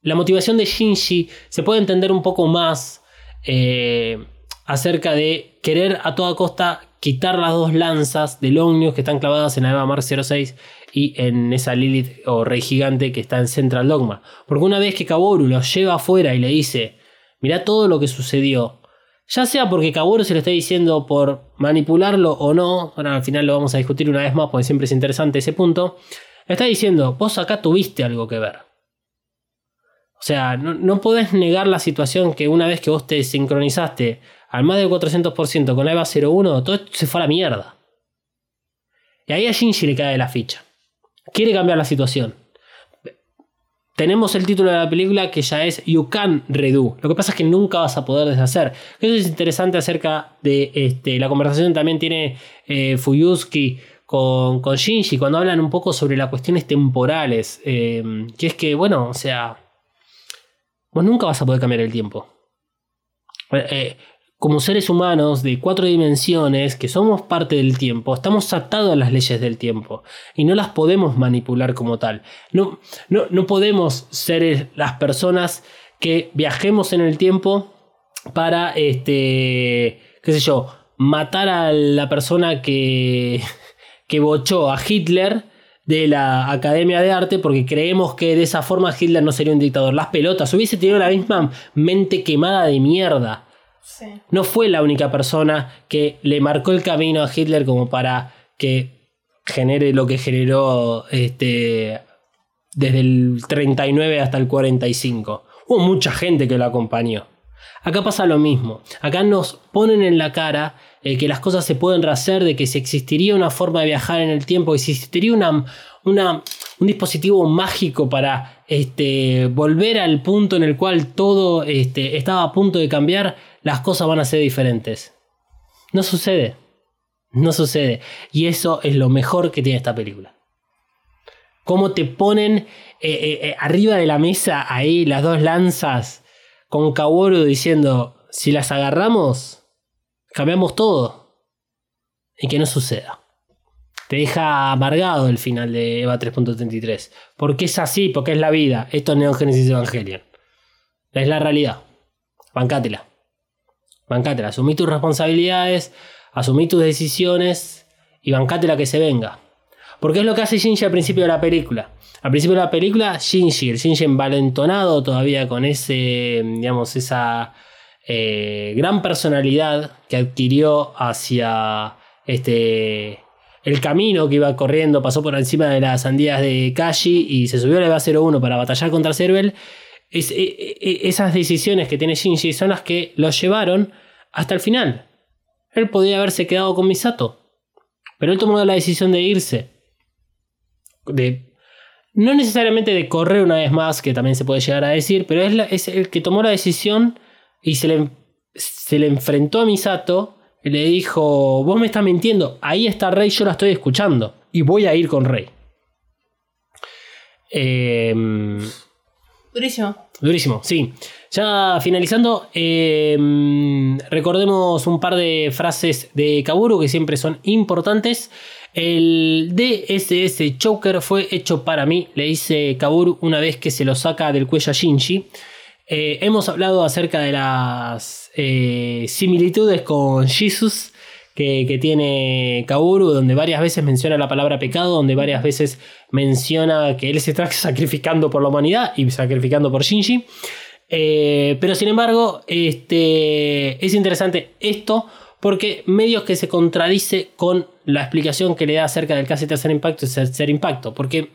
la motivación de Shinji se puede entender un poco más eh, acerca de querer a toda costa quitar las dos lanzas del Omnius que están clavadas en la Eva Mar 06 y en esa Lilith o Rey Gigante que está en Central Dogma. Porque una vez que Kaworu lo lleva afuera y le dice, mira todo lo que sucedió, ya sea porque Kaworu se lo está diciendo por manipularlo o no, ahora al final lo vamos a discutir una vez más porque siempre es interesante ese punto, le está diciendo, vos acá tuviste algo que ver. O sea, no, no podés negar la situación que una vez que vos te sincronizaste al más del 400% con EVA 01, todo esto se fue a la mierda. Y ahí a Shinji le cae la ficha. Quiere cambiar la situación. Tenemos el título de la película que ya es You Can Redo. Lo que pasa es que nunca vas a poder deshacer. Eso es interesante acerca de este, la conversación también tiene eh, Fuyusuki con, con Shinji cuando hablan un poco sobre las cuestiones temporales. eh, que es que, bueno, o sea, nunca vas a poder cambiar el tiempo. Eh, eh, como seres humanos de cuatro dimensiones que somos parte del tiempo, estamos atados a las leyes del tiempo y no las podemos manipular como tal. No, no, no podemos ser eh, las personas que viajemos en el tiempo para, este, qué sé yo, matar a la persona que, que bochó a Hitler de la Academia de Arte porque creemos que de esa forma Hitler no sería un dictador. Las pelotas, hubiese tenido la misma mente quemada de mierda. Sí. No fue la única persona que le marcó el camino a Hitler como para que genere lo que generó este, desde el 39 hasta el 45. Hubo mucha gente que lo acompañó. Acá pasa lo mismo. Acá nos ponen en la cara eh, que las cosas se pueden rehacer, de que si existiría una forma de viajar en el tiempo, que si existiría una, un dispositivo mágico para este, volver al punto en el cual todo este, estaba a punto de cambiar, las cosas van a ser diferentes. No sucede. No sucede. Y eso es lo mejor que tiene esta película. Cómo te ponen eh, eh, arriba de la mesa ahí las dos lanzas con Kaworu diciendo, si las agarramos, cambiamos todo. Y que no suceda. Te deja amargado el final de EVA 3.33. Porque es así, porque es la vida. Esto es Neon Genesis Evangelion. Es la realidad. Bancátela. Bancátela. Asumí tus responsabilidades, asumí tus decisiones y bancátela que se venga. Porque es lo que hace Shinji al principio de la película. Al principio de la película, Shinji, el Shinji envalentonado todavía con ese, digamos, esa eh, gran personalidad que adquirió hacia este el camino que iba corriendo, pasó por encima de las sandías de Kashi y se subió a la EVA 01 para batallar contra Cervel. E- e- esas decisiones que tiene Shinji son las que lo llevaron hasta el final. Él podía haberse quedado con Misato, pero él tomó la decisión de irse. De, no necesariamente de correr una vez más, que también se puede llegar a decir, pero es, la- es el que tomó la decisión y se le, se le enfrentó a Misato y le dijo, vos me estás mintiendo, ahí está Rey, yo la estoy escuchando y voy a ir con Rey. Em, Durísimo. Durísimo, sí. Ya finalizando, eh, recordemos un par de frases de Kaburu que siempre son importantes. El DSS Choker fue hecho para mí, le dice Kaburu una vez que se lo saca del cuello a Shinji. Eh, hemos hablado acerca de las eh, similitudes con Jesus que, tiene Kaburu, donde varias veces menciona la palabra pecado, donde varias veces menciona que él se está sacrificando por la humanidad y sacrificando por Shinji. Eh, pero sin embargo, este, es interesante esto porque medios que se contradice con la explicación que le da acerca del casi tercer impacto y tercer impacto. Porque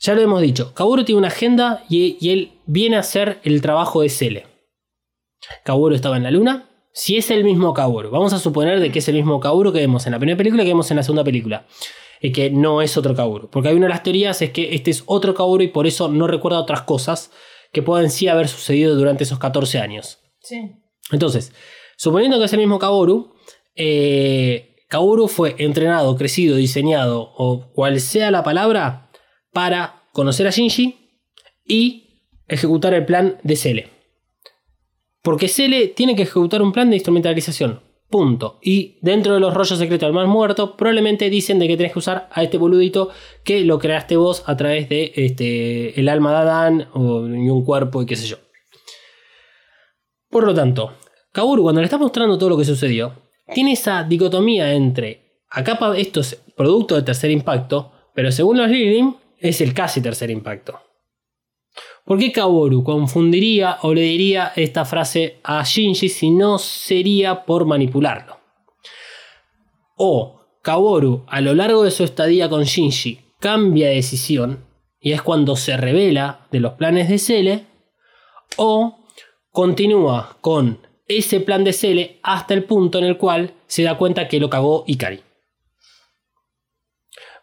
ya lo hemos dicho, Kaburu tiene una agenda y, y él viene a hacer el trabajo de Cele. Kaburu estaba en la luna. Si es el mismo Kaburu, vamos a suponer de que es el mismo Kaburu que vemos en la primera película y que vemos en la segunda película. Y que no es otro Kaburu. Porque hay una de las teorías es que este es otro Kaburu y por eso no recuerda otras cosas que pueden sí haber sucedido durante esos 14 años. Sí. Entonces, suponiendo que es el mismo Kaworu, eh, Kaworu fue entrenado, crecido, diseñado o cual sea la palabra para conocer a Shinji y ejecutar el plan de Cele. Porque Cele tiene que ejecutar un plan de instrumentalización. Punto. Y dentro de los rollos secretos del más muerto, probablemente dicen de que tenés que usar a este boludito que lo creaste vos a través de este, el alma de Adán o, y un cuerpo y qué sé yo. Por lo tanto, Kaburu, cuando le está mostrando todo lo que sucedió, tiene esa dicotomía entre acá esto es producto del tercer impacto, pero según los Lilim es el casi tercer impacto. ¿Por qué Kaworu confundiría o le diría esta frase a Shinji si no sería por manipularlo? O Kaworu a lo largo de su estadía con Shinji cambia de decisión y es cuando se revela de los planes de Cele o continúa con ese plan de Cele hasta el punto en el cual se da cuenta que lo cagó Ikari.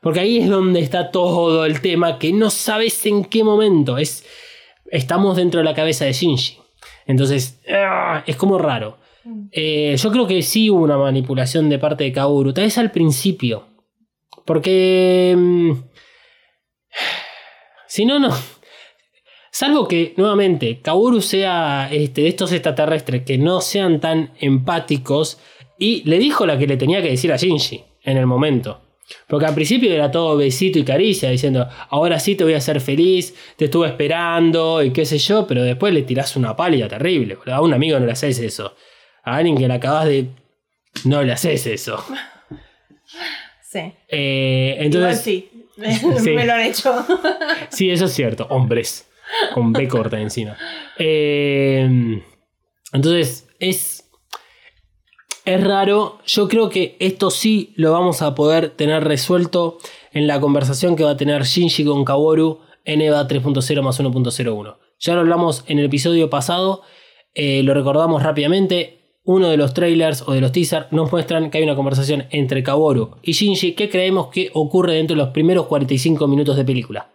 Porque ahí es donde está todo el tema que no sabes en qué momento. Es, estamos dentro de la cabeza de Shinji. Entonces, ah, es como raro. Eh, yo creo que sí hubo una manipulación de parte de Kaoru. Tal vez al principio. Porque... mm, si no, no. Salvo que, nuevamente, Kaoru sea este, de estos extraterrestres que no sean tan empáticos. Y le dijo la que le tenía que decir a Shinji en el momento. Porque al principio era todo besito y caricia, diciendo, ahora sí te voy a hacer feliz, te estuve esperando y qué sé yo, pero después le tirás una pálida terrible. A un amigo no le haces eso. A alguien que le acabas de... No le haces eso. Sí. Eh, Igual entonces, sí. Sí. Me lo han hecho. Sí, eso es cierto. Hombres. Con B corta encima. Eh, entonces, es. Es raro. Yo creo que esto sí lo vamos a poder tener resuelto en la conversación que va a tener Shinji con Kaworu en EVA 3.0 más 1.01. Ya lo hablamos en el episodio pasado. eh, lo recordamos rápidamente. Uno de los trailers o de los teasers nos muestran que hay una conversación entre Kaworu y Shinji que creemos que ocurre dentro de los primeros 45 minutos de película.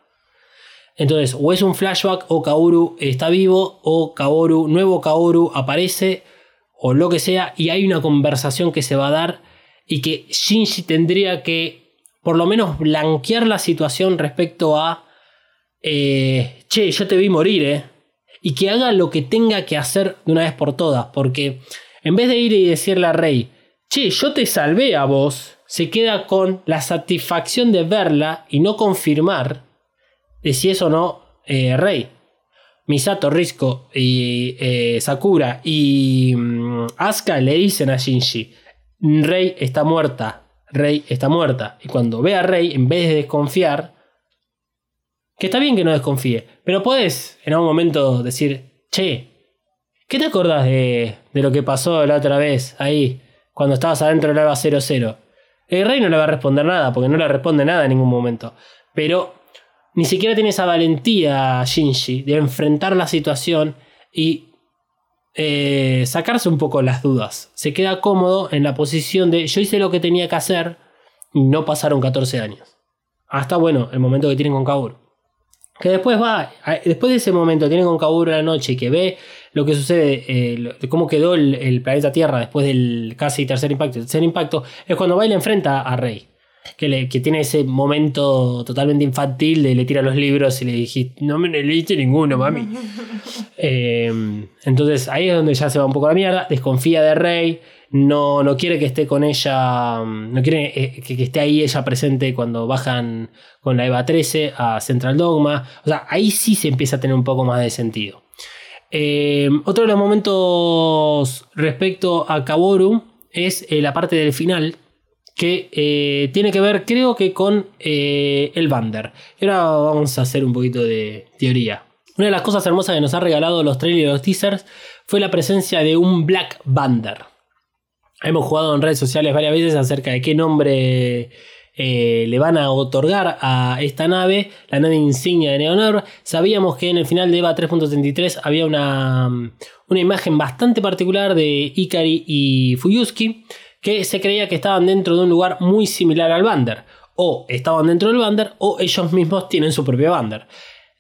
Entonces, o es un flashback, o Kaoru está vivo, o Kaoru, nuevo Kaoru aparece, o lo que sea, y hay una conversación que se va a dar y que Shinji tendría que, por lo menos, blanquear la situación respecto a, eh, che, yo te vi morir, eh, y que haga lo que tenga que hacer de una vez por todas, porque en vez de ir y decirle a Rey, che, yo te salvé a vos, se queda con la satisfacción de verla y no confirmar de si es o no eh, Rey. Misato, Risco y eh, Sakura y mm, Asuka le dicen a Shinji, Rey está muerta, Rey está muerta. Y cuando ve a Rey, en vez de desconfiar, que está bien que no desconfíe, pero puedes en algún momento decir, che, ¿qué te acordás de, de lo que pasó la otra vez ahí, cuando estabas adentro del Eva 00? El Rey no le va a responder nada, porque no le responde nada en ningún momento. Pero ni siquiera tiene esa valentía Shinji de enfrentar la situación y eh, sacarse un poco las dudas. Se queda cómodo en la posición de yo hice lo que tenía que hacer y no pasaron 14 años. Hasta bueno, el momento que tienen con Kaoru. Que después va, después de ese momento tienen con en la noche y que ve lo que sucede, eh, cómo quedó el, planeta Tierra después del casi tercer impacto. Tercer impacto es cuando va y le enfrenta a Rey. Que, le- que tiene ese momento totalmente infantil de le tira los libros y le dijiste, no me leíste ninguno, mami. Eh, entonces ahí es donde ya se va un poco la mierda. Desconfía de Rey. No, no quiere que esté con ella. mm, No quiere eh, que, que esté ahí ella presente cuando bajan con la EVA 13 a Central Dogma. O sea, ahí sí se empieza a tener un poco más de sentido. Eh, otro de los momentos respecto a Kaboru es eh, la parte del final que eh, tiene que ver, creo que con eh, el Bander. Y ahora vamos a hacer un poquito de teoría. Una de las cosas hermosas que nos ha regalado los trailers y los teasers fue la presencia de un Black Bander. Hemos jugado en redes sociales varias veces acerca de qué nombre eh, le van a otorgar a esta nave, la nave insignia de Neonor. Sabíamos que en el final de EVA 3.33 había una, una imagen bastante particular de Ikari y Fuyuski que se creía que estaban dentro de un lugar muy similar al Bander. O estaban dentro del Bander o ellos mismos tienen su propio Bander.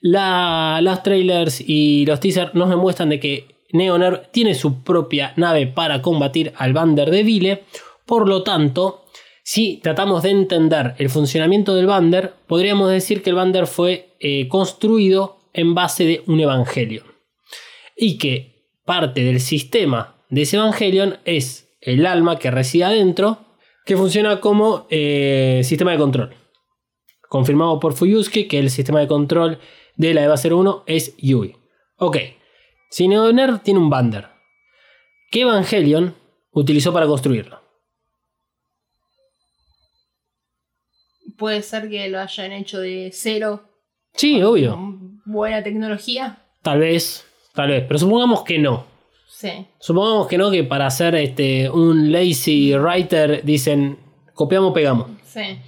La, las trailers y los teasers nos demuestran de que Neoner tiene su propia nave para combatir al Bander de Vile. Por lo tanto, si tratamos de entender el funcionamiento del Bander, podríamos decir que el Bander fue eh, construido en base de un Evangelion. Y que parte del sistema de ese Evangelion es el alma que reside adentro, que funciona como eh, sistema de control. Confirmado por Fuyusuke que el sistema de control de la EVA 01 es Yui. Ok, si Neoner tiene un Bander, ¿qué Evangelion utilizó para construirlo? Puede ser que lo hayan hecho de cero. Sí, obvio. Con buena tecnología. Tal vez, tal vez, pero supongamos que no. Sí. Supongamos que no, que para hacer este, un lazy writer dicen copiamos, pegamos. Sí.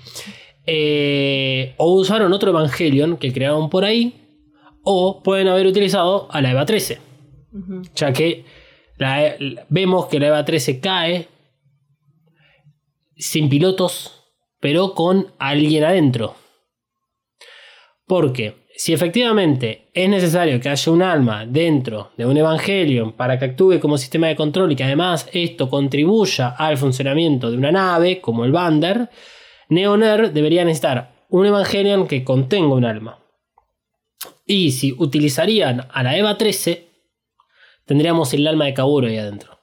Eh, o usaron otro Evangelion que crearon por ahí, o pueden haber utilizado a la EVA 13. Ya que la- vemos que la EVA 13 cae sin pilotos, pero con alguien adentro. Porque si efectivamente es necesario que haya un alma dentro de un Evangelion para que actúe como sistema de control y que además esto contribuya al funcionamiento de una nave, como el Bander, Neoner debería necesitar un Evangelion que contenga un alma. Y si utilizarían a la EVA 13, tendríamos el alma de Kaworu ahí adentro.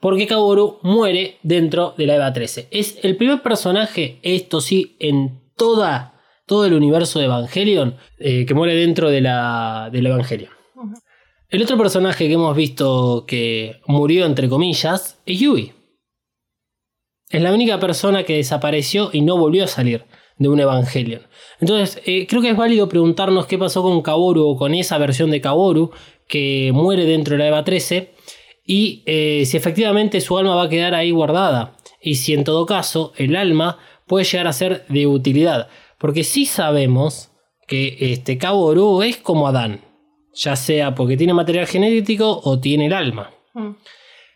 Porque Kaworu muere dentro de la EVA 13. Es el primer personaje, esto sí, en toda, todo el universo de Evangelion, eh, que muere dentro de la, del Evangelion. El otro personaje que hemos visto que murió, entre comillas, es Yui. Es la única persona que desapareció y no volvió a salir de un Evangelion. Entonces, eh, creo que es válido preguntarnos qué pasó con Kaworu o con esa versión de Kaworu que muere dentro de la EVA 13 y eh, si efectivamente su alma va a quedar ahí guardada y si en todo caso el alma puede llegar a ser de utilidad. Porque sí sabemos que este Kaworu es como Adán, ya sea porque tiene material genético o tiene el alma. Mm.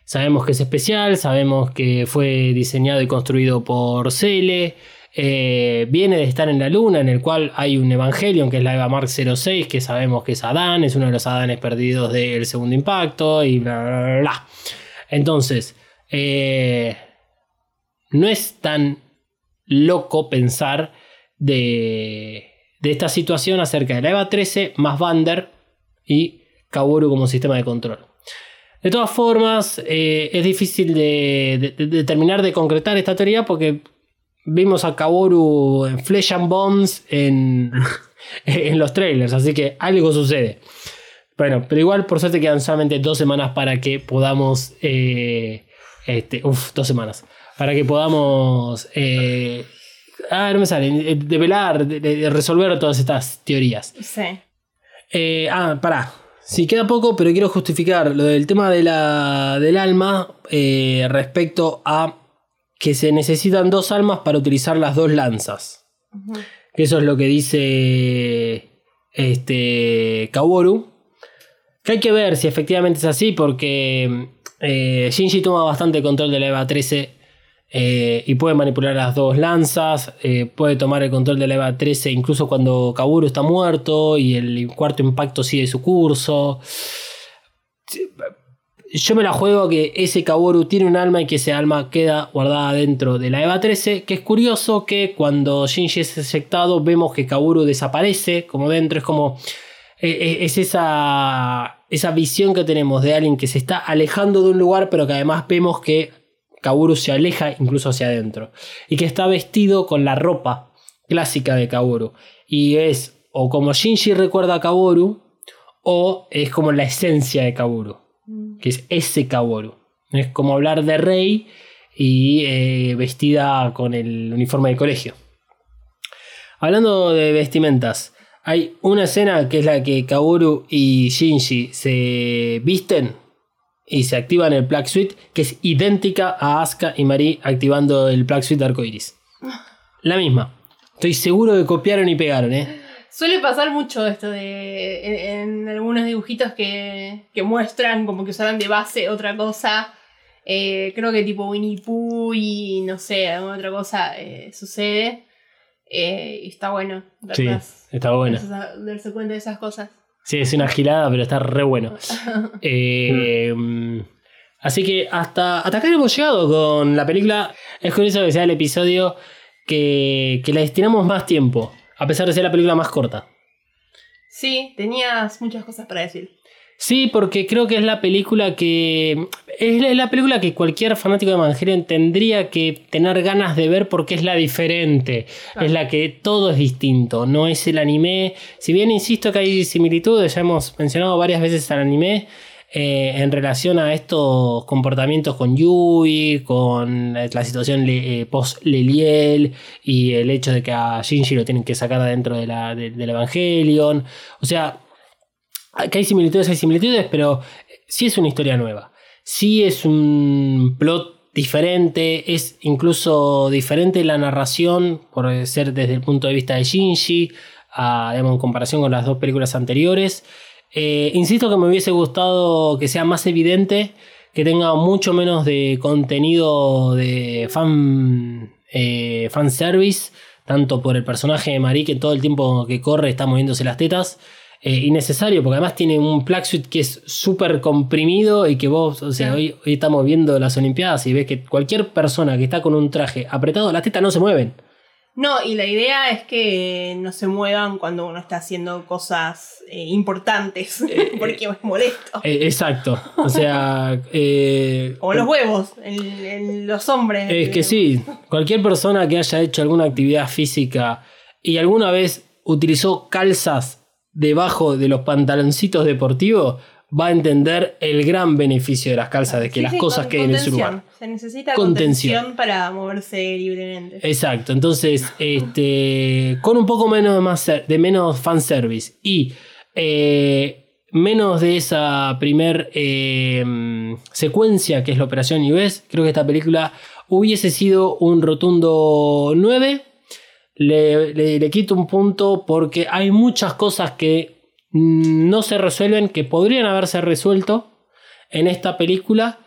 Sabemos que es especial, sabemos que fue diseñado y construido por Cele. eh, viene de estar en la luna, en el cual hay un Evangelion, que es la Eva Mark 06, que sabemos que es Adán, es uno de los Adanes perdidos del segundo impacto, y bla, bla, bla, bla. Entonces, eh, no es tan loco pensar de, de esta situación acerca de la EVA 13 más Vander y Kaworu como sistema de control. De todas formas, eh, es difícil de, de- de terminar de concretar esta teoría porque vimos a Kaworu en Flesh and Bones en, en los trailers, así que algo sucede. Bueno, pero igual por suerte quedan solamente dos semanas para que podamos... eh, este, uf, dos semanas. Para que podamos... eh, ah, no me sale. eh, Develar, de- de- resolver todas estas teorías. Sí. Eh, ah, pará. Sí, queda poco, pero quiero justificar lo del tema de la, del alma eh, respecto a que se necesitan dos almas para utilizar las dos lanzas. Que Eso es lo que dice este Kaworu. Que hay que ver si efectivamente es así, porque eh, Shinji toma bastante control de la EVA 13 eh, y puede manipular las dos lanzas, eh, puede tomar el control de la EVA 13 incluso cuando Kaworu está muerto y el cuarto impacto sigue su curso. Yo me la juego que ese Kaworu tiene un alma y que ese alma queda guardada dentro de la EVA 13, que es curioso que cuando Shinji es ejectado vemos que Kaworu desaparece, como dentro es como... eh, Es esa, esa visión que tenemos de alguien que se está alejando de un lugar, pero que además vemos que Kaworu se aleja incluso hacia adentro. Y que está vestido con la ropa clásica de Kaworu. Y es o como Shinji recuerda a Kaworu, o es como la esencia de Kaworu. Que es ese Kaworu. Es como hablar de Rey y eh, vestida con el uniforme del colegio. Hablando de vestimentas, hay una escena que es la que Kaworu y Shinji se visten y se activan el Black Suite, que es idéntica a Asuka y Marie activando el Black Suite arcoiris. La misma. Estoy seguro que copiaron y pegaron, ¿eh? Suele pasar mucho esto de en, en algunos dibujitos que, que muestran como que usaran de base otra cosa. Eh, creo que tipo Winnie Pooh y no sé, alguna otra cosa eh, sucede. Eh, y está bueno Sí, está verse- darse cuenta de esas cosas. Sí, es una gilada, pero está re bueno. Eh, Así que hasta, hasta acá hemos llegado con la película. Es curioso que sea el episodio que, que le destinamos más tiempo, a pesar de ser la película más corta. Sí, tenías muchas cosas para decir. Sí, porque creo que es la película que. Es la- es la película que cualquier fanático de Evangelion tendría que tener ganas de ver porque es la diferente. Es la que todo es distinto. No es el anime. Si bien insisto que hay similitudes, ya hemos mencionado varias veces al anime. eh, en relación a estos comportamientos con Yui, con la situación le- eh, post-Leliel y el hecho de que a Shinji lo tienen que sacar de dentro de la, de- del Evangelion. O sea, que hay similitudes, hay similitudes, pero sí es una historia nueva. Sí es un plot diferente, es incluso diferente la narración, por ser desde el punto de vista de Shinji, digamos, en comparación con las dos películas anteriores. Eh, insisto que me hubiese gustado que sea más evidente, que tenga mucho menos de contenido de fan, eh, fanservice, tanto por el personaje de Marie que todo el tiempo que corre está moviéndose las tetas. Eh, innecesario, porque además tiene un plug suit que es súper comprimido y que vos, o sea, hoy, hoy estamos viendo las Olimpiadas y ves que cualquier persona que está con un traje apretado, las tetas no se mueven. No, y la idea es que no se muevan cuando uno está haciendo cosas eh, importantes, porque es molesto. Eh, exacto. O sea, eh, Como los huevos en los hombres. Es que sí, cualquier persona que haya hecho alguna actividad física y alguna vez utilizó calzas debajo de los pantaloncitos deportivos va a entender el gran beneficio de las calzas, de que Sí, las sí, cosas queden en su lugar. Se necesita Contención. contención, para moverse libremente. Exacto, entonces, este, con un poco menos de, más de menos fanservice y eh, menos de esa primer eh, secuencia que es la Operación US, creo que esta película hubiese sido un rotundo 9. Le, le- le quito un punto porque hay muchas cosas que mm, no se resuelven, que podrían haberse resuelto en esta película.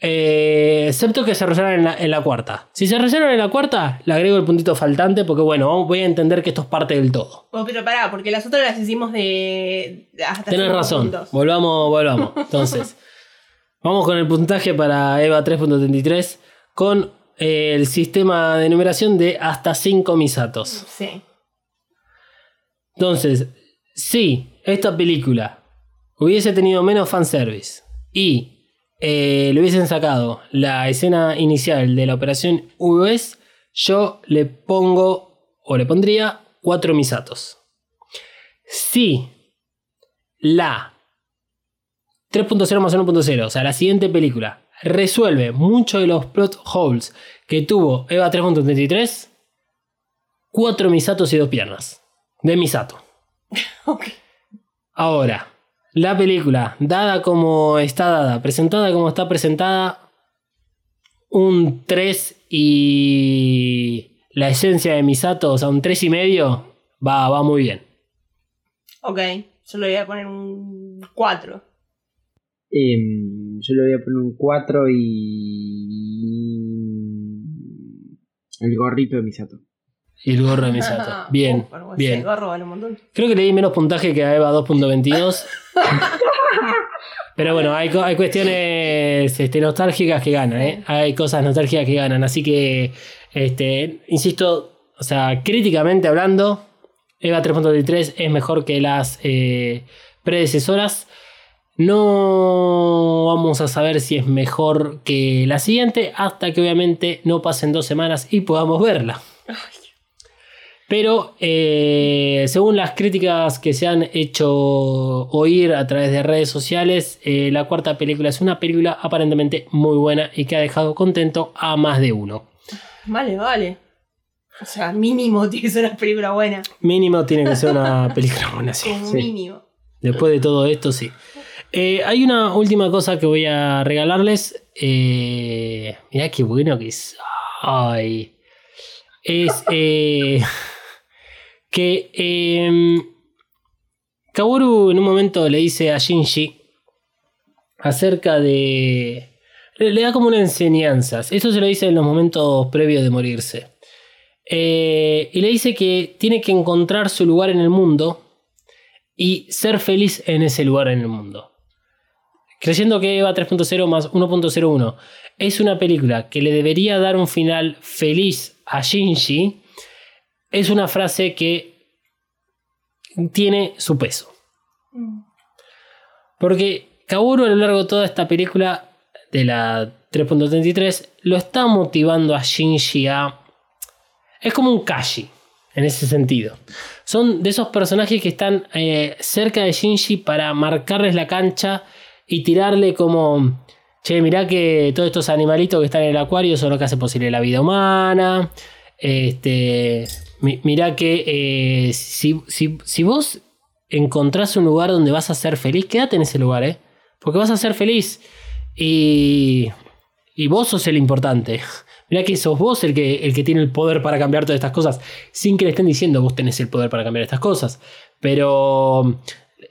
Eh, excepto que se resuelvan en la, en la cuarta. Si se resuelven en la cuarta, le agrego el puntito faltante porque, bueno, voy a entender que esto es parte del todo. Oh, pero pará, porque las otras las hicimos de. hasta Tenés razón. puntos. Volvamos, volvamos. Entonces, vamos con el puntaje para EVA 3.33 con el sistema de numeración de hasta 5 misatos. Sí. Entonces, si esta película hubiese tenido menos fanservice y eh, le hubiesen sacado la escena inicial de la operación US, yo le pongo o le pondría 4 misatos. Si la 3.0 más 1.0, o sea, la siguiente película, resuelve muchos de los plot holes que tuvo Eva 3.33, 4 misatos y dos piernas. De misato. Ok. Ahora, la película, dada como está dada, presentada como está presentada, un 3 y la esencia de Misato, o sea, un 3 y medio, va, va muy bien. Ok. Yo le voy a poner un 4. Em, yo le voy a poner un 4 y. El gorrito de Misato. El gorro de Misato. Bien, Uh, bien. gorro vale un montón. Creo que le di menos puntaje que a Eva 2.22. Pero bueno, hay, hay cuestiones este, nostálgicas que ganan, ¿eh? Hay cosas nostálgicas que ganan. Así que, este, insisto, o sea, críticamente hablando, Eva 3.23 es mejor que las eh, predecesoras. No vamos a saber si es mejor que la siguiente hasta que obviamente no pasen dos semanas y podamos verla. Pero eh, según las críticas que se han hecho oír a través de redes sociales, eh, la cuarta película es una película aparentemente muy buena y que ha dejado contento a más de uno. Vale, vale. O sea, mínimo tiene que ser una película buena. Mínimo tiene que ser una película buena, sí. Mínimo. Después de todo esto, sí. Eh, hay una última cosa que voy a regalarles. Eh, mirá qué bueno que es. Ay. Es eh, que eh, Kaworu en un momento le dice a Shinji acerca de... Le, le da como una enseñanza. Esto se lo dice en los momentos previos de morirse. Eh, y le dice que tiene que encontrar su lugar en el mundo y ser feliz en ese lugar en el mundo. Creyendo que Eva 3.0 más 1.01 es una película que le debería dar un final feliz a Shinji, es una frase que tiene su peso. Porque Kaworu a lo largo de toda esta película de la 3.33 lo está motivando a Shinji a... Es como un Kashi en ese sentido. Son de esos personajes que están eh, cerca de Shinji para marcarles la cancha y tirarle como... Che, mirá que todos estos animalitos que están en el acuario son lo que hace posible la vida humana. Este, mi- mirá que eh, si, si- si vos encontrás un lugar donde vas a ser feliz, quédate en ese lugar, ¿eh? Porque vas a ser feliz. Y, y vos sos el importante. Mirá que sos vos el que, el que tiene el poder para cambiar todas estas cosas. Sin que le estén diciendo vos tenés el poder para cambiar estas cosas. Pero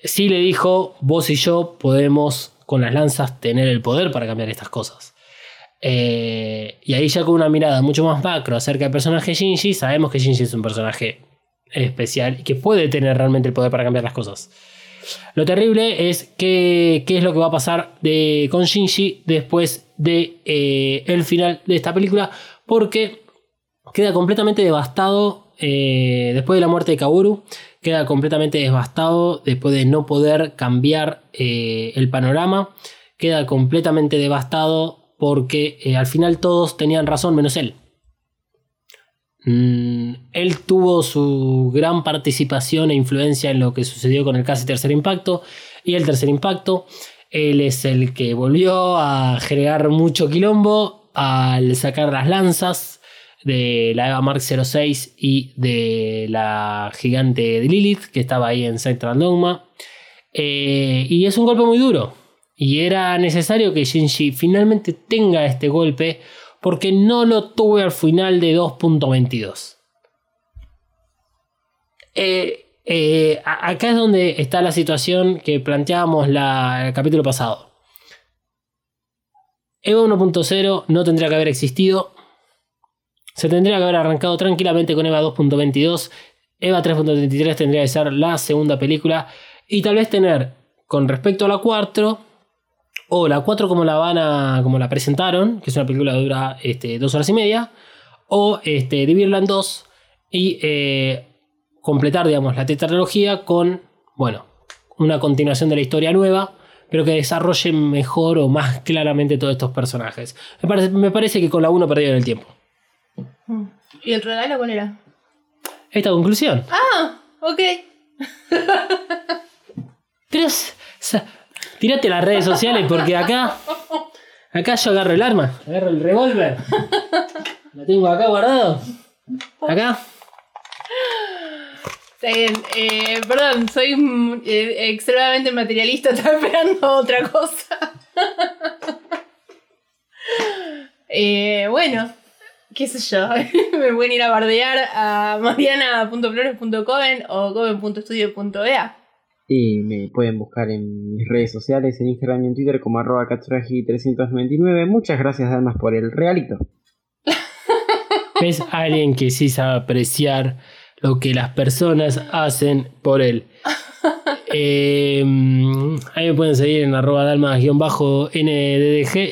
sí le dijo, vos y yo podemos con las lanzas tener el poder para cambiar estas cosas. Eh, y ahí ya con una mirada mucho más macro acerca del personaje Shinji, sabemos que Shinji es un personaje especial y que puede tener realmente el poder para cambiar las cosas. Lo terrible es que, qué es lo que va a pasar de, con Shinji después de eh, final de esta película, porque queda completamente devastado eh, después de la muerte de Kaworu, queda completamente devastado después de no poder cambiar eh, el panorama, queda completamente devastado porque al final todos tenían razón menos él. Mm, él tuvo su gran participación e influencia en lo que sucedió con el casi tercer impacto y el tercer impacto. Él es el que volvió a generar mucho quilombo al sacar las lanzas de la Eva Mark 06 y de la gigante de Lilith que estaba ahí en Central Dogma. Eh, y es un golpe muy duro. Y era necesario que Shinji finalmente tenga este golpe porque no lo tuve al final de 2.22. Eh, eh, acá es donde está la situación que planteábamos el capítulo pasado. EVA 1.0 no tendría que haber existido. Se tendría que haber arrancado tranquilamente con EVA 2.22. EVA 3.33 tendría que ser la segunda película. Y tal vez tener, con respecto a la 4, o la 4 como la van a, como la presentaron, que es una película que dura este, dos horas y media, o este, dividirla en dos y eh, completar, digamos, la tetralogía con, bueno, una continuación de la historia nueva, pero que desarrolle mejor o más claramente todos estos personajes. Me parece, me parece que con la 1 perdieron el tiempo. ¿Y el regalo cuál era? Esta conclusión. Ah, ok. Pero, Tírate las redes sociales porque acá. Acá yo agarro el arma, agarro el revólver. Lo tengo acá guardado. Acá. Está bien. Eh, perdón, soy eh, extremadamente materialista. Estaba esperando otra cosa. eh, bueno, qué sé yo. Me pueden ir a bardear a mariana.flores.coven o coven.studio.ea. Y me pueden buscar en mis redes sociales, en Instagram y en Twitter como arroba 399 Muchas gracias además por el realito. Es alguien que sí sabe apreciar lo que las personas hacen por él. Eh, ahí me pueden seguir en arroba dalmas-nddg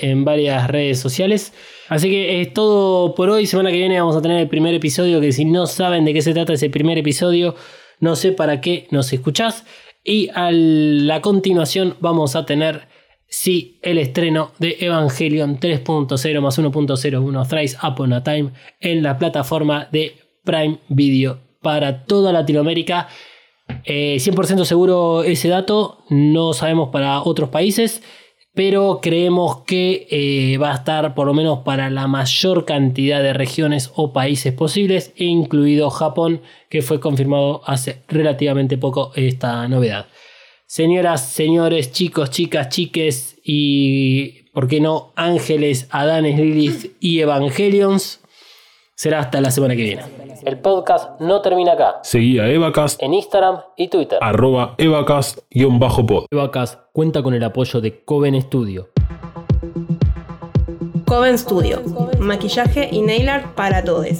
en varias redes sociales. Así que es todo por hoy. Semana que viene vamos a tener el primer episodio. Que si no saben de qué se trata ese primer episodio, no sé para qué nos escuchás. Y a la continuación vamos a tener, sí, el estreno de Evangelion 3.0 más 1.01 Thrice Upon a Time en la plataforma de Prime Video para toda Latinoamérica. 100% eh, seguro ese dato, no sabemos para otros países pero creemos que eh, va a estar por lo menos para la mayor cantidad de regiones o países posibles, incluido Japón, que fue confirmado hace relativamente poco esta novedad. Señoras, señores, chicos, chicas, chiques y, ¿por qué no? Ángeles, Adanes, Lilith y Evangelions. Será hasta la semana que viene. El podcast no termina acá. Seguí a Evacast en Instagram y Twitter. Arroba Evacast-pod. Evacast cuenta con el apoyo de Coven Studio. Coven Studio. Maquillaje y nail art para todos.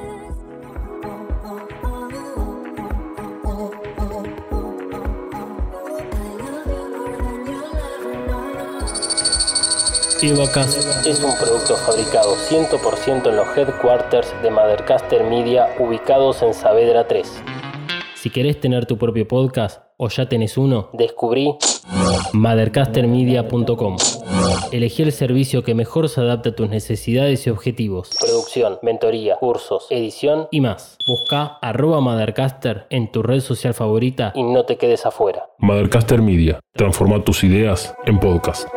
EvaCast es un producto fabricado 100% en los headquarters de Mothercaster Media ubicados en Saavedra 3. Si querés tener tu propio podcast o ya tenés uno, descubrí mothercastermedia.com. Elegí el servicio que mejor se adapte a tus necesidades y objetivos. Producción, mentoría, cursos, edición y más. Busca arroba Mothercaster en tu red social favorita y no te quedes afuera. Mothercaster Media. Transforma tus ideas en podcast.